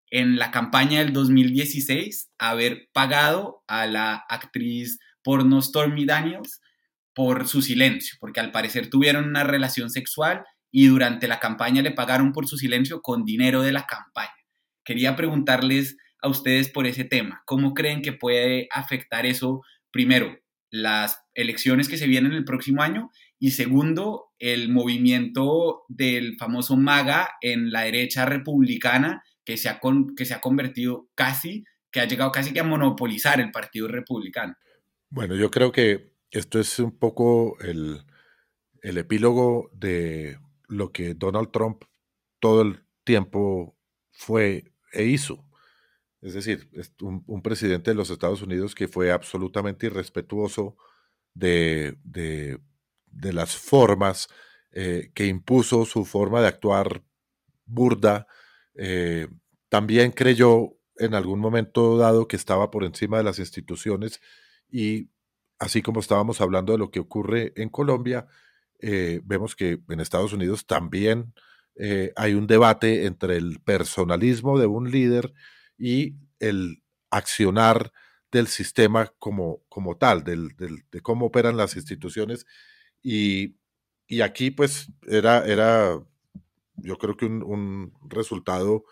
en la campaña del 2016, haber pagado a la actriz porno Stormy Daniels por su silencio, porque al parecer tuvieron una relación sexual y durante la campaña le pagaron por su silencio con dinero de la campaña. Quería preguntarles a ustedes por ese tema. ¿Cómo creen que puede afectar eso, primero, las elecciones que se vienen el próximo año y segundo, el movimiento del famoso MAGA en la derecha republicana que se ha, que se ha convertido casi, que ha llegado casi que a monopolizar el Partido Republicano? Bueno, yo creo que esto es un poco el, el epílogo de lo que Donald Trump todo el tiempo fue e hizo. Es decir, un, presidente de los Estados Unidos que fue absolutamente irrespetuoso de, de, las formas, eh, que impuso su forma de actuar burda. Eh, también creyó en algún momento dado que estaba por encima de las instituciones y así como estábamos hablando de lo que ocurre en Colombia, eh, vemos que en Estados Unidos también eh, hay un debate entre el personalismo de un líder y el accionar del sistema como, como tal, del, de cómo operan las instituciones. Y, y, aquí pues era, era yo creo que un, un, resultado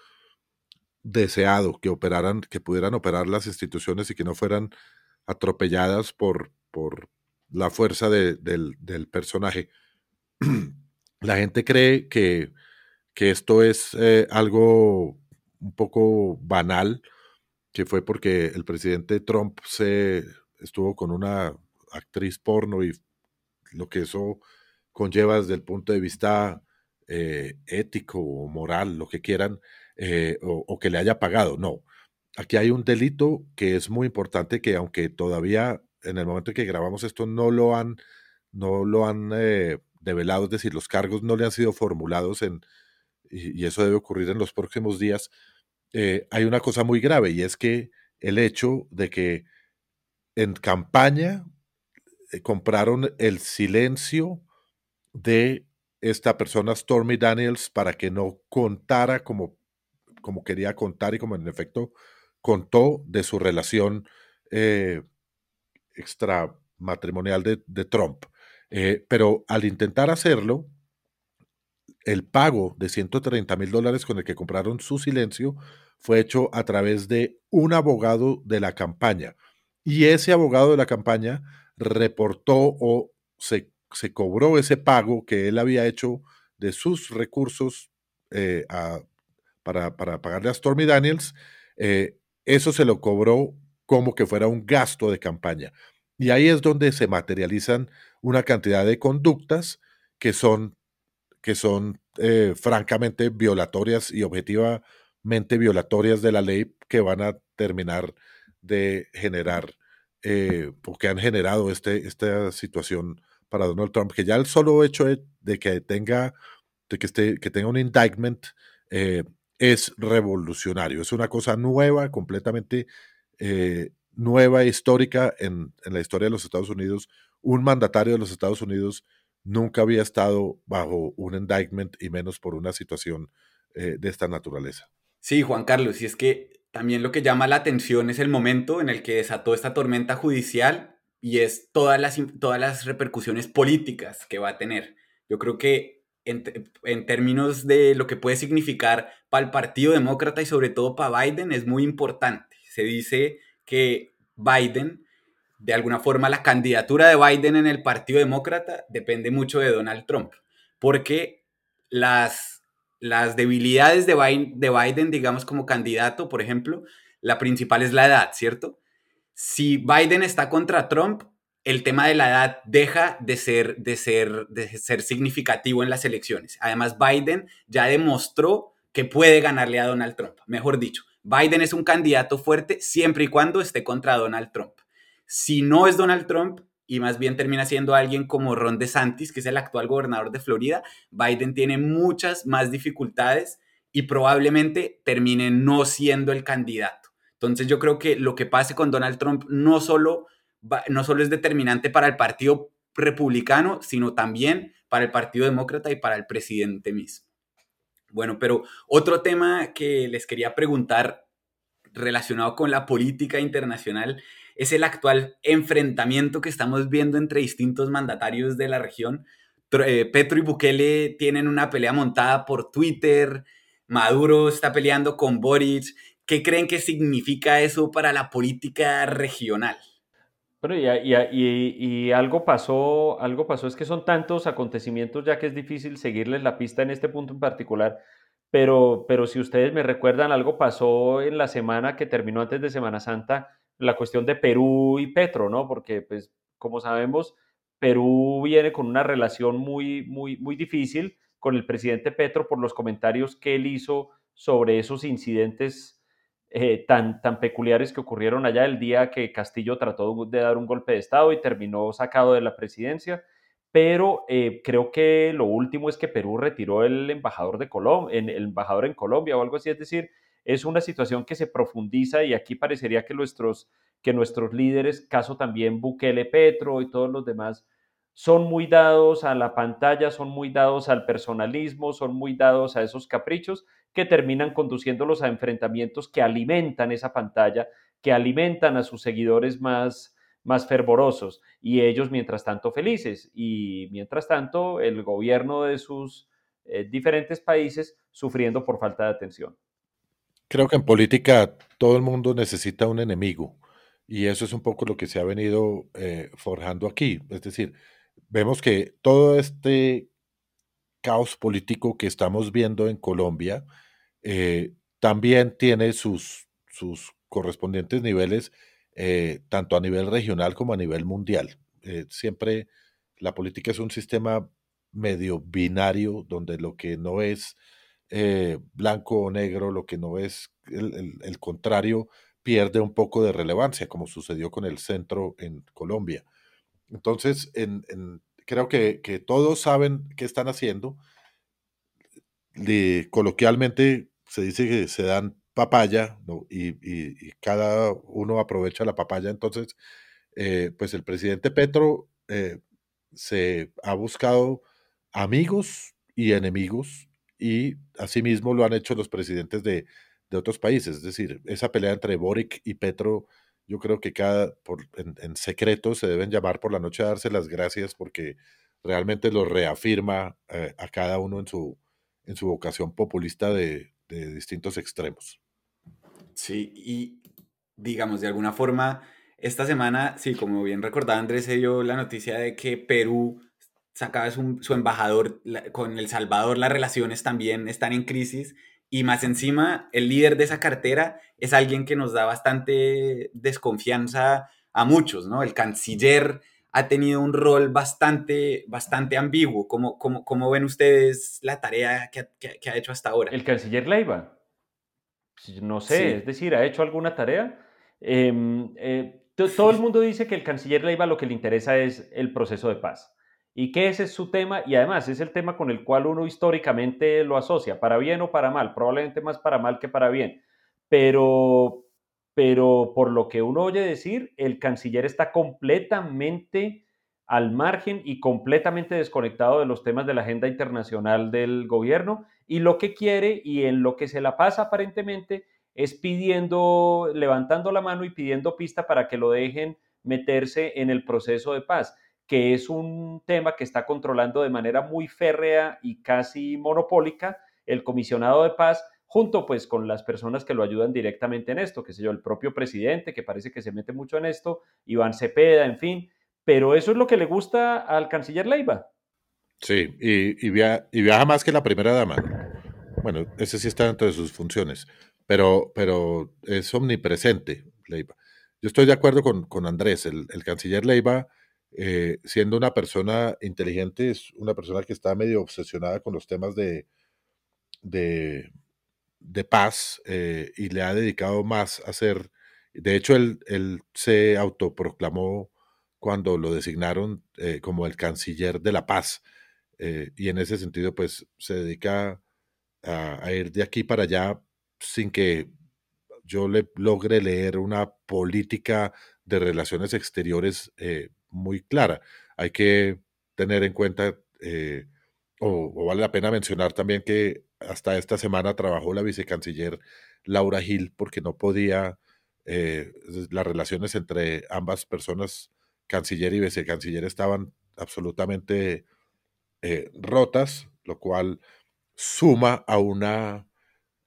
deseado, que operaran, que pudieran operar las instituciones y que no fueran atropelladas por, por la fuerza del, del, personaje. la gente cree que, que esto es eh, algo un poco banal, que fue porque el presidente Trump se estuvo con una actriz porno y lo que eso conlleva desde el punto de vista eh, ético o moral, lo que quieran, eh, o, que le haya pagado. No, aquí hay un delito que es muy importante que aunque todavía en el momento en que grabamos esto no lo han, no lo han eh, develado, es decir, los cargos no le han sido formulados en, y, eso debe ocurrir en los próximos días, eh, hay una cosa muy grave y es que el hecho de que en campaña eh, compraron el silencio de esta persona, Stormy Daniels, para que no contara como, como quería contar y como en efecto contó de su relación extramatrimonial de, de Trump. Eh, pero al intentar hacerlo, el pago de 130 mil dólares con el que compraron su silencio fue hecho a través de un abogado de la campaña. Y ese abogado de la campaña reportó o se, se cobró ese pago que él había hecho de sus recursos eh, para, para, pagarle a Stormy Daniels. Eh, eso se lo cobró como que fuera un gasto de campaña. Y ahí es donde se materializan una cantidad de conductas que son, que son eh, francamente violatorias y objetivamente violatorias de la ley que van a terminar de generar eh, o que han generado este, esta situación para Donald Trump, que ya el solo hecho de, que tenga, de que, esté, que tenga un indictment eh, es revolucionario, es una cosa nueva, completamente eh, nueva histórica en, la historia de los Estados Unidos. Un mandatario de los Estados Unidos nunca había estado bajo un indictment y menos por una situación eh, de esta naturaleza. Sí, Juan Carlos, y es que también lo que llama la atención es el momento en el que desató esta tormenta judicial y es todas las, repercusiones políticas que va a tener. Yo creo que en, términos de lo que puede significar para el Partido Demócrata y sobre todo para Biden es muy importante se dice que Biden, de alguna forma la candidatura de Biden en el Partido Demócrata depende mucho de Donald Trump, porque las, las debilidades de Biden, de Biden, digamos como candidato, por ejemplo, la principal es la edad, ¿cierto? Si Biden está contra Trump, el tema de la edad deja de ser, de ser, de ser significativo en las elecciones. Además, Biden ya demostró que puede ganarle a Donald Trump, mejor dicho. Biden es un candidato fuerte siempre y cuando esté contra Donald Trump. Si no es Donald Trump y más bien termina siendo alguien como Ron DeSantis, que es el actual gobernador de Florida, Biden tiene muchas más dificultades y probablemente termine no siendo el candidato. Entonces yo creo que lo que pase con Donald Trump no solo, no solo es determinante para el Partido Republicano, sino también para el Partido Demócrata y para el presidente mismo. Bueno, pero otro tema que les quería preguntar relacionado con la política internacional es el actual enfrentamiento que estamos viendo entre distintos mandatarios de la región. Eh, Petro y Bukele tienen una pelea montada por Twitter, Maduro está peleando con Boric. ¿Qué creen que significa eso para la política regional? Bueno, y, algo pasó, algo pasó, es que son tantos acontecimientos ya que es difícil seguirles la pista en este punto en particular, pero, pero si ustedes me recuerdan, algo pasó en la semana que terminó antes de Semana Santa la cuestión de Perú y Petro, ¿no? Porque, pues, como sabemos, Perú viene con una relación muy, muy, muy difícil con el presidente Petro por los comentarios que él hizo sobre esos incidentes eh, tan, tan peculiares que ocurrieron allá el día que Castillo trató de dar un golpe de Estado y terminó sacado de la presidencia. Pero eh, creo que lo último es que Perú retiró el embajador, de Colombia, en, el embajador en Colombia o algo así. Es decir, es una situación que se profundiza y aquí parecería que nuestros, que nuestros líderes, caso también Bukele Petro y todos los demás, son muy dados a la pantalla, son muy dados al personalismo, son muy dados a esos caprichos que terminan conduciéndolos a enfrentamientos que alimentan esa pantalla, que alimentan a sus seguidores más, más fervorosos y ellos mientras tanto felices y mientras tanto el gobierno de sus eh, diferentes países sufriendo por falta de atención. Creo que en política todo el mundo necesita un enemigo y eso es un poco lo que se ha venido eh, forjando aquí. Es decir, vemos que todo este caos político que estamos viendo en Colombia eh, también tiene sus, sus correspondientes niveles, eh, tanto a nivel regional como a nivel mundial. Eh, siempre la política es un sistema medio binario, donde lo que no es blanco o negro, lo que no es el, contrario, pierde un poco de relevancia, como sucedió con el centro en Colombia. Entonces, en, creo que, todos saben qué están haciendo. coloquialmente se dice que se dan papaya y, cada uno aprovecha la papaya. Entonces, eh, pues el presidente Petro eh, se ha buscado amigos y enemigos y asimismo lo han hecho los presidentes de, de otros países. Es decir, esa pelea entre Boric y Petro yo creo que cada, por, en, secreto se deben llamar por la noche a darse las gracias porque realmente lo reafirma eh, a cada uno en su, en su vocación populista de, de distintos extremos. Sí, y digamos, de alguna forma, esta semana, sí, como bien recordaba Andrés, se dio la noticia de que Perú sacaba su, su embajador con El Salvador, las relaciones también están en crisis y más encima, el líder de esa cartera es alguien que nos da bastante desconfianza a muchos, ¿no? El canciller ha tenido un rol bastante, bastante ambiguo. ¿Cómo, cómo, cómo ven ustedes la tarea que, que, ha hecho hasta ahora? El canciller Leiva. No sé, es decir, ¿ha hecho alguna tarea? Em, eh, todo el mundo dice que el canciller Leiva lo que le interesa es el proceso de paz y que ese es su tema y además es el tema con el cual uno históricamente lo asocia, para bien o para mal, probablemente más para mal que para bien, pero, pero por lo que uno oye decir, el canciller está completamente al margen y completamente desconectado de los temas de la agenda internacional del gobierno y lo que quiere y en lo que se la pasa aparentemente es pidiendo, levantando la mano y pidiendo pista para que lo dejen meterse en el proceso de paz que es un tema que está controlando de manera muy férrea y casi monopólica el comisionado de paz, junto pues con las personas que lo ayudan directamente en esto, que sé yo, el propio presidente, que parece que se mete mucho en esto, Iván Cepeda, en fin, pero eso es lo que le gusta al canciller Leiva. Sí, y, viaja, más que la primera dama. Bueno, ese sí está dentro de sus funciones, pero, pero es omnipresente, Leiva. Yo estoy de acuerdo con, Andrés, el, el canciller Leiva eh, siendo una persona inteligente, es una persona que está medio obsesionada con los temas de, de, paz eh, y le ha dedicado más a ser, de hecho, él, él se autoproclamó cuando lo designaron eh, como el canciller de la paz. y en ese sentido, pues se dedica a, ir de aquí para allá sin que yo le logre leer una política de relaciones exteriores muy clara. Hay que tener en cuenta, eh, o, vale la pena mencionar también que hasta esta semana trabajó la vicecanciller Laura Gil porque no podía, eh, las relaciones entre ambas personas, canciller y vicecanciller, estaban absolutamente eh, rotas, lo cual suma a una,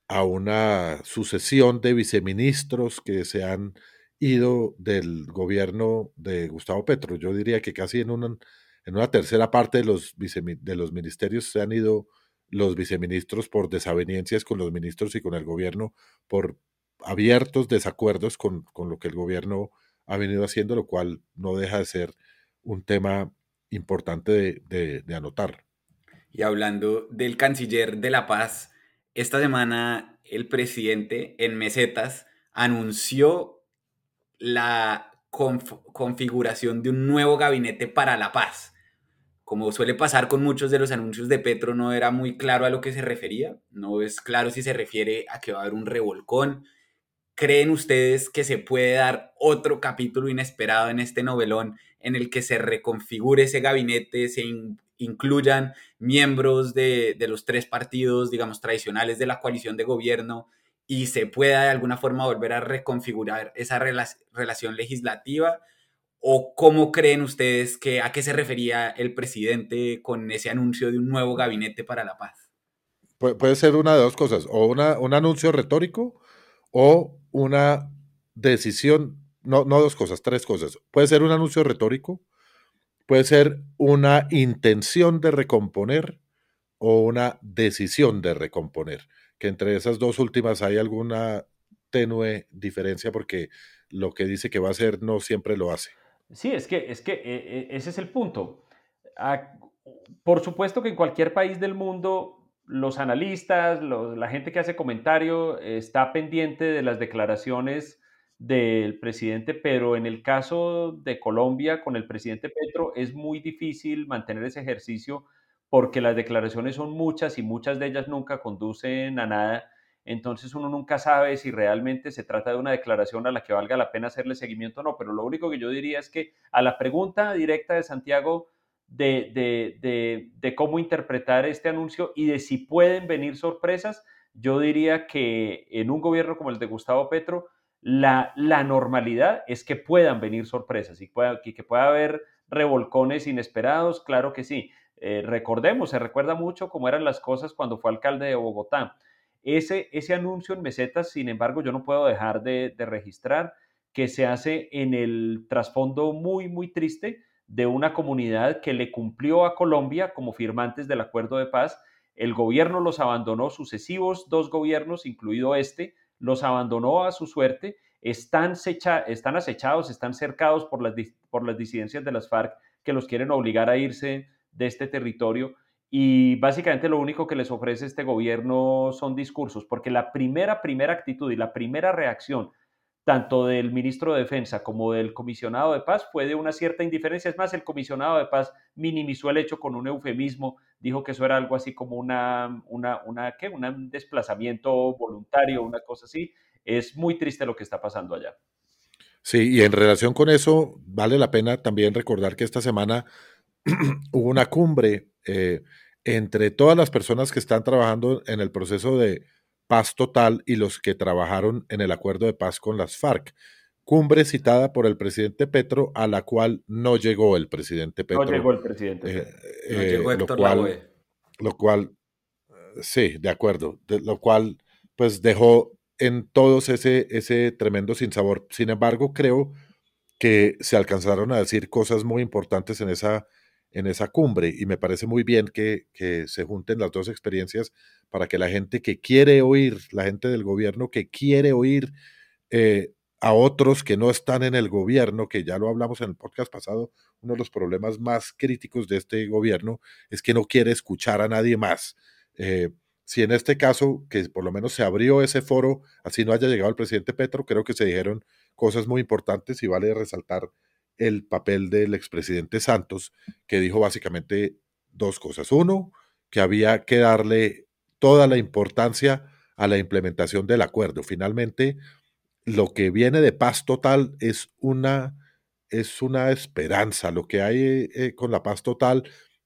a una sucesión de viceministros que se han ido del gobierno de Gustavo Petro. Yo diría que casi en una, en una tercera parte de los, de los ministerios se han ido los viceministros por desavenencias con los ministros y con el gobierno por abiertos desacuerdos con, lo que el gobierno ha venido haciendo, lo cual no deja de ser un tema importante de, de anotar. Y hablando del canciller de la paz, esta semana el presidente en mesetas anunció la configuración de un nuevo gabinete para la paz. Como suele pasar con muchos de los anuncios de Petro, no era muy claro a lo que se refería. No es claro si se refiere a que va a haber un revolcón. ¿Creen ustedes que se puede dar otro capítulo inesperado en este novelón en el que se reconfigure ese gabinete, se incluyan miembros de, los tres partidos, digamos, tradicionales de la coalición de gobierno y se pueda de alguna forma volver a reconfigurar esa relación legislativa? ¿O cómo creen ustedes que a qué se refería el presidente con ese anuncio de un nuevo gabinete para la paz? puede ser una de dos cosas, o una, un anuncio retórico o una decisión, no, no dos cosas, tres cosas. Puede ser un anuncio retórico, puede ser una intención de recomponer o una decisión de recomponer que entre esas dos últimas hay alguna tenue diferencia porque lo que dice que va a hacer no siempre lo hace. Sí, es que, es que eh, eh, ese es el punto. Por supuesto que en cualquier país del mundo los analistas, la gente que hace comentario está pendiente de las declaraciones del presidente, pero en el caso de Colombia con el presidente Petro es muy difícil mantener ese ejercicio porque las declaraciones son muchas y muchas de ellas nunca conducen a nada. Entonces uno nunca sabe si realmente se trata de una declaración a la que valga la pena hacerle seguimiento o no. Pero lo único que yo diría es que a la pregunta directa de Santiago de, de, cómo interpretar este anuncio y de si pueden venir sorpresas, yo diría que en un gobierno como el de Gustavo Petro, la, la normalidad es que puedan venir sorpresas y pueda, que pueda haber revolcones inesperados, claro que sí. Eh, recordemos, se recuerda mucho cómo eran las cosas cuando fue alcalde de Bogotá. Ese, ese anuncio en mesetas, sin embargo, yo no puedo dejar de, registrar que se hace en el trasfondo muy, muy triste de una comunidad que le cumplió a Colombia como firmantes del acuerdo de paz. El gobierno los abandonó, sucesivos dos gobiernos, incluido este, los abandonó a su suerte, están, están acechados, están cercados por las, por las disidencias de las FARC que los quieren obligar a irse de este territorio y básicamente lo único que les ofrece este gobierno son discursos, porque la primera, primera actitud y la primera reacción tanto del ministro de Defensa como del comisionado de paz fue de una cierta indiferencia. Es más, el comisionado de paz minimizó el hecho con un eufemismo, dijo que eso era algo así como una, una, una ¿qué? un desplazamiento voluntario, una cosa así. Es muy triste lo que está pasando allá. Sí, y en relación con eso, vale la pena también recordar que esta semana hubo una cumbre eh, entre todas las personas que están trabajando en el proceso de paz total y los que trabajaron en el acuerdo de paz con las FARC. Cumbre citada por el presidente Petro, a la cual no llegó el presidente Petro. No llegó el presidente. Eh, eh, lo cual, lo cual, sí, de acuerdo, lo cual pues dejó en todos ese, ese tremendo sinsabor. Sin embargo, creo que se alcanzaron a decir cosas muy importantes en esa en esa cumbre y me parece muy bien que, se junten las dos experiencias para que la gente que quiere oír, la gente del gobierno que quiere oír eh, a otros que no están en el gobierno, que ya lo hablamos en el podcast pasado, uno de los problemas más críticos de este gobierno es que no quiere escuchar a nadie más. Eh, si en este caso, que por lo menos se abrió ese foro, así no haya llegado el presidente Petro, creo que se dijeron cosas muy importantes y vale resaltar el papel del expresidente Santos, que dijo básicamente dos cosas. Uno, que había que darle toda la importancia a la implementación del acuerdo. Finalmente, lo que viene de paz total es una, es una esperanza. Lo que hay eh, con la paz total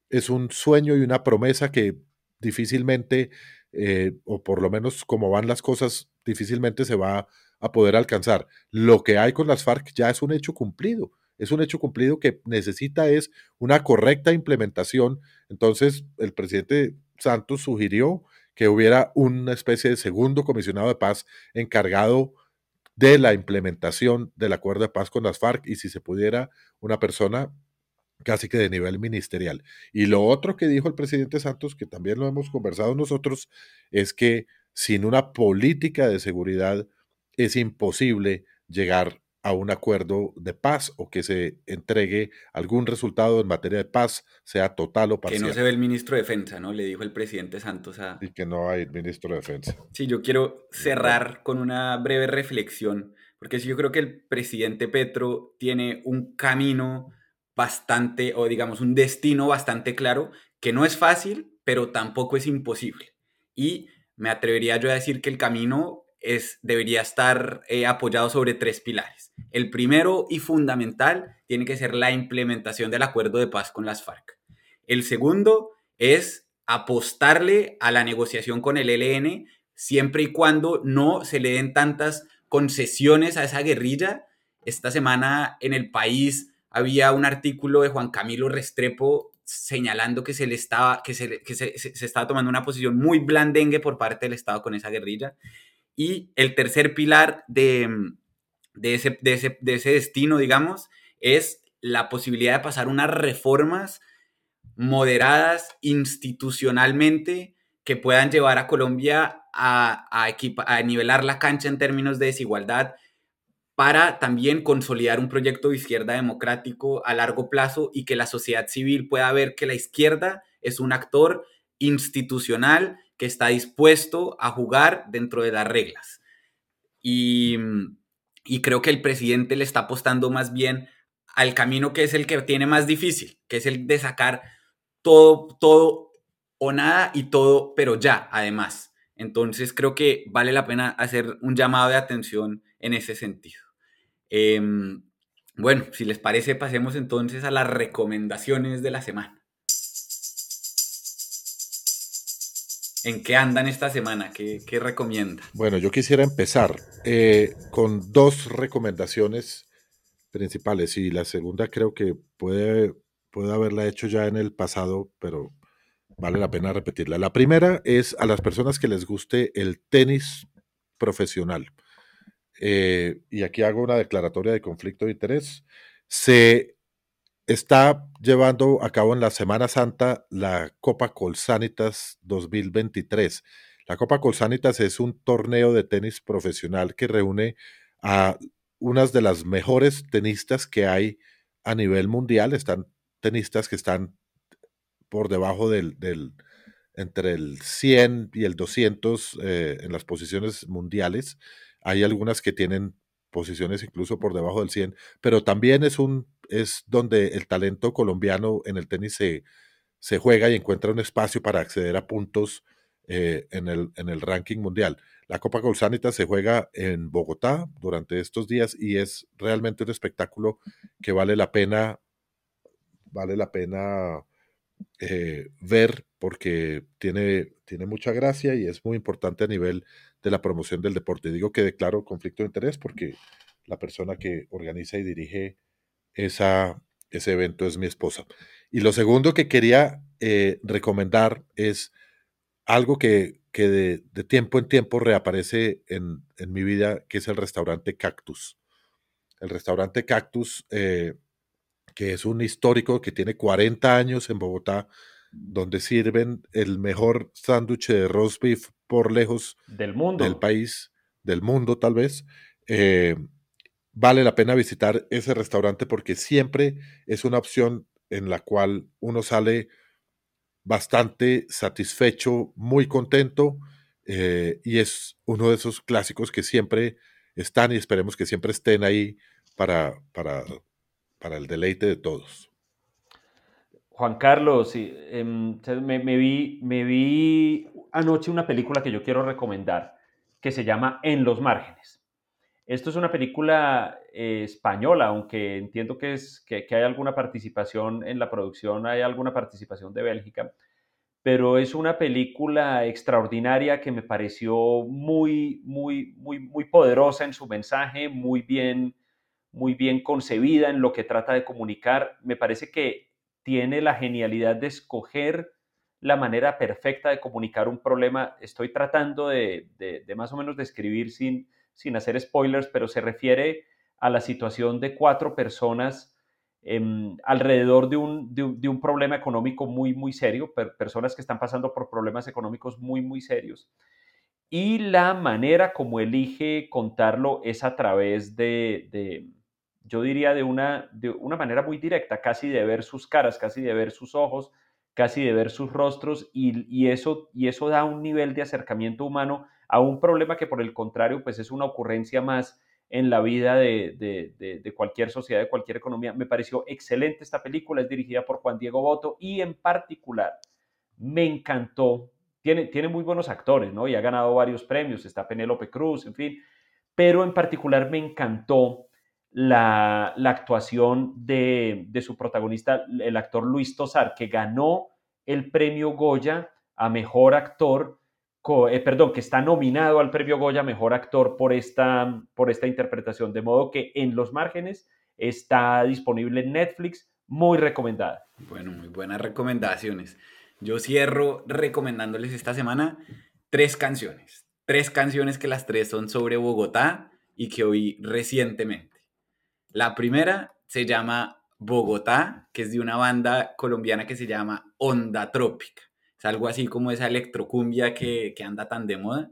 es un sueño y una promesa que difícilmente, eh, o por lo menos como van las cosas, difícilmente se va a poder alcanzar. Lo que hay con las FARC ya es un hecho cumplido es un hecho cumplido que necesita es una correcta implementación. Entonces, el presidente Santos sugirió que hubiera una especie de segundo comisionado de paz encargado de la implementación del acuerdo de paz con las FARC y si se pudiera una persona casi que de nivel ministerial. Y lo otro que dijo el presidente Santos, que también lo hemos conversado nosotros, es que sin una política de seguridad es imposible llegar a un acuerdo de paz o que se entregue algún resultado en materia de paz, sea total o parcial. Que no se ve el ministro de Defensa, ¿no? Le dijo el presidente Santos a... Y que no hay ministro de Defensa. Sí, yo quiero cerrar con una breve reflexión, porque yo creo que el presidente Petro tiene un camino bastante, o digamos, un destino bastante claro, que no es fácil, pero tampoco es imposible. Y me atrevería yo a decir que el camino es, debería estar eh, apoyado sobre tres pilares. El primero y fundamental tiene que ser la implementación del acuerdo de paz con las FARC. El segundo es apostarle a la negociación con el ELN siempre y cuando no se le den tantas concesiones a esa guerrilla. Esta semana en el país había un artículo de Juan Camilo Restrepo señalando que se le estaba, que se, que se, se, estaba tomando una posición muy blandengue por parte del Estado con esa guerrilla. Y el tercer pilar de, de, ese, de, ese, de ese destino, digamos, es la posibilidad de pasar unas reformas moderadas institucionalmente que puedan llevar a Colombia a, a, a nivelar la cancha en términos de desigualdad para también consolidar un proyecto de izquierda democrático a largo plazo y que la sociedad civil pueda ver que la izquierda es un actor institucional que está dispuesto a jugar dentro de las reglas. Y, y, creo que el presidente le está apostando más bien al camino que es el que tiene más difícil, que es el de sacar todo, todo o nada y todo, pero ya, además. Entonces creo que vale la pena hacer un llamado de atención en ese sentido. Eh, bueno, si les parece, pasemos entonces a las recomendaciones de la semana. ¿En qué andan esta semana? ¿Qué, qué recomienda? Bueno, yo quisiera empezar eh, con dos recomendaciones principales y la segunda creo que puede, puede haberla hecho ya en el pasado, pero vale la pena repetirla. La primera es a las personas que les guste el tenis profesional eh, y aquí hago una declaratoria de conflicto de interés, se está llevando a cabo en la Semana Santa la Copa Colsanitas 2023. La Copa Colsanitas es un torneo de tenis profesional que reúne a unas de las mejores tenistas que hay a nivel mundial. Están tenistas que están por debajo del, del entre el 100 y el 200 eh, en las posiciones mundiales. Hay algunas que tienen posiciones incluso por debajo del 100, pero también es, un, es donde el talento colombiano en el tenis se, se juega y encuentra un espacio para acceder a puntos eh, en, el, en el ranking mundial. La Copa Golsanita se juega en Bogotá durante estos días y es realmente un espectáculo que vale la pena, vale la pena eh, ver porque tiene, tiene mucha gracia y es muy importante a nivel de la promoción del deporte. Digo que declaro conflicto de interés porque la persona que organiza y dirige esa, ese evento es mi esposa. Y lo segundo que quería eh, recomendar es algo que, que de, de, tiempo en tiempo reaparece en, en, mi vida, que es el restaurante Cactus. El restaurante Cactus, eh, que es un histórico que tiene 40 años en Bogotá, donde sirven el mejor sándwich de roast beef por lejos del mundo. Del país, del mundo tal vez. Eh, vale la pena visitar ese restaurante porque siempre es una opción en la cual uno sale bastante satisfecho, muy contento eh, y es uno de esos clásicos que siempre están y esperemos que siempre estén ahí para, para, para el deleite de todos. Juan Carlos, me, me, vi, me vi anoche una película que yo quiero recomendar, que se llama En los márgenes. Esto es una película eh, española, aunque entiendo que, es, que, hay alguna participación en la producción, hay alguna participación de Bélgica, pero es una película extraordinaria que me pareció muy, muy, muy, muy poderosa en su mensaje, muy bien, muy bien concebida en lo que trata de comunicar. Me parece que tiene la genialidad de escoger la manera perfecta de comunicar un problema. Estoy tratando de, de, de, más o menos describir sin, sin hacer spoilers, pero se refiere a la situación de cuatro personas eh, alrededor de un, de, de un, problema económico muy, muy serio, per, personas que están pasando por problemas económicos muy, muy serios. y la manera como elige contarlo es a través de, yo diría, de una, de una manera muy directa, casi de ver sus caras, casi de ver sus ojos, casi de ver sus rostros y, eso, y eso da un nivel de acercamiento humano a un problema que por el contrario pues es una ocurrencia más en la vida de, cualquier sociedad, de cualquier economía. Me pareció excelente esta película, es dirigida por Juan Diego Boto y en particular me encantó tiene, muy buenos actores, ¿no? Y ha ganado varios premios, está Penélope Cruz, en fin, pero en particular me encantó la, actuación de, su protagonista, el actor Luis Tosar, que ganó el premio Goya a Mejor Actor, eh, perdón, que está nominado al premio Goya Mejor Actor por esta, por esta interpretación, de modo que en los márgenes está disponible en Netflix, muy recomendada. Bueno, muy buenas recomendaciones. Yo cierro recomendándoles esta semana tres canciones. Tres canciones que las tres son sobre Bogotá y que oí recientemente. La primera se llama Bogotá, que es de una banda colombiana que se llama Onda Trópica. Es algo así como esa electrocumbia que, que anda tan de moda.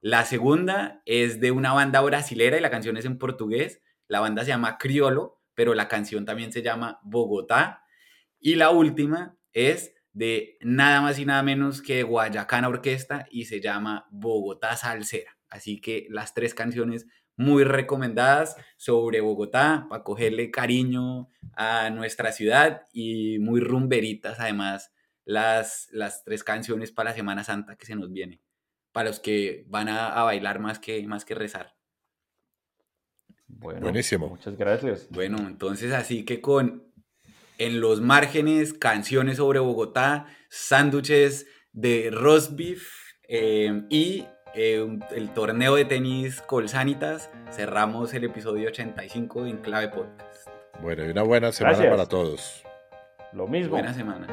La segunda es de una banda brasilera y la canción es en portugués. La banda se llama Criolo, pero la canción también se llama Bogotá. Y la última es de nada más y nada menos que Guayacana Orquesta y se llama Bogotá Salsera. Así que las tres canciones muy recomendadas sobre Bogotá para cogerle cariño a nuestra ciudad y muy rumberitas además las, las tres canciones para la Semana Santa que se nos viene, para los que van a, bailar más que, más que rezar. Buenísimo. Muchas gracias. Bueno, entonces así que con en los márgenes, canciones sobre Bogotá, sándwiches de roast beef eh, y eh, el torneo de tenis Colsanitas. Cerramos el episodio 85 en Clave Podcast. Bueno, y una buena semana para todos. Lo mismo. Buena semana.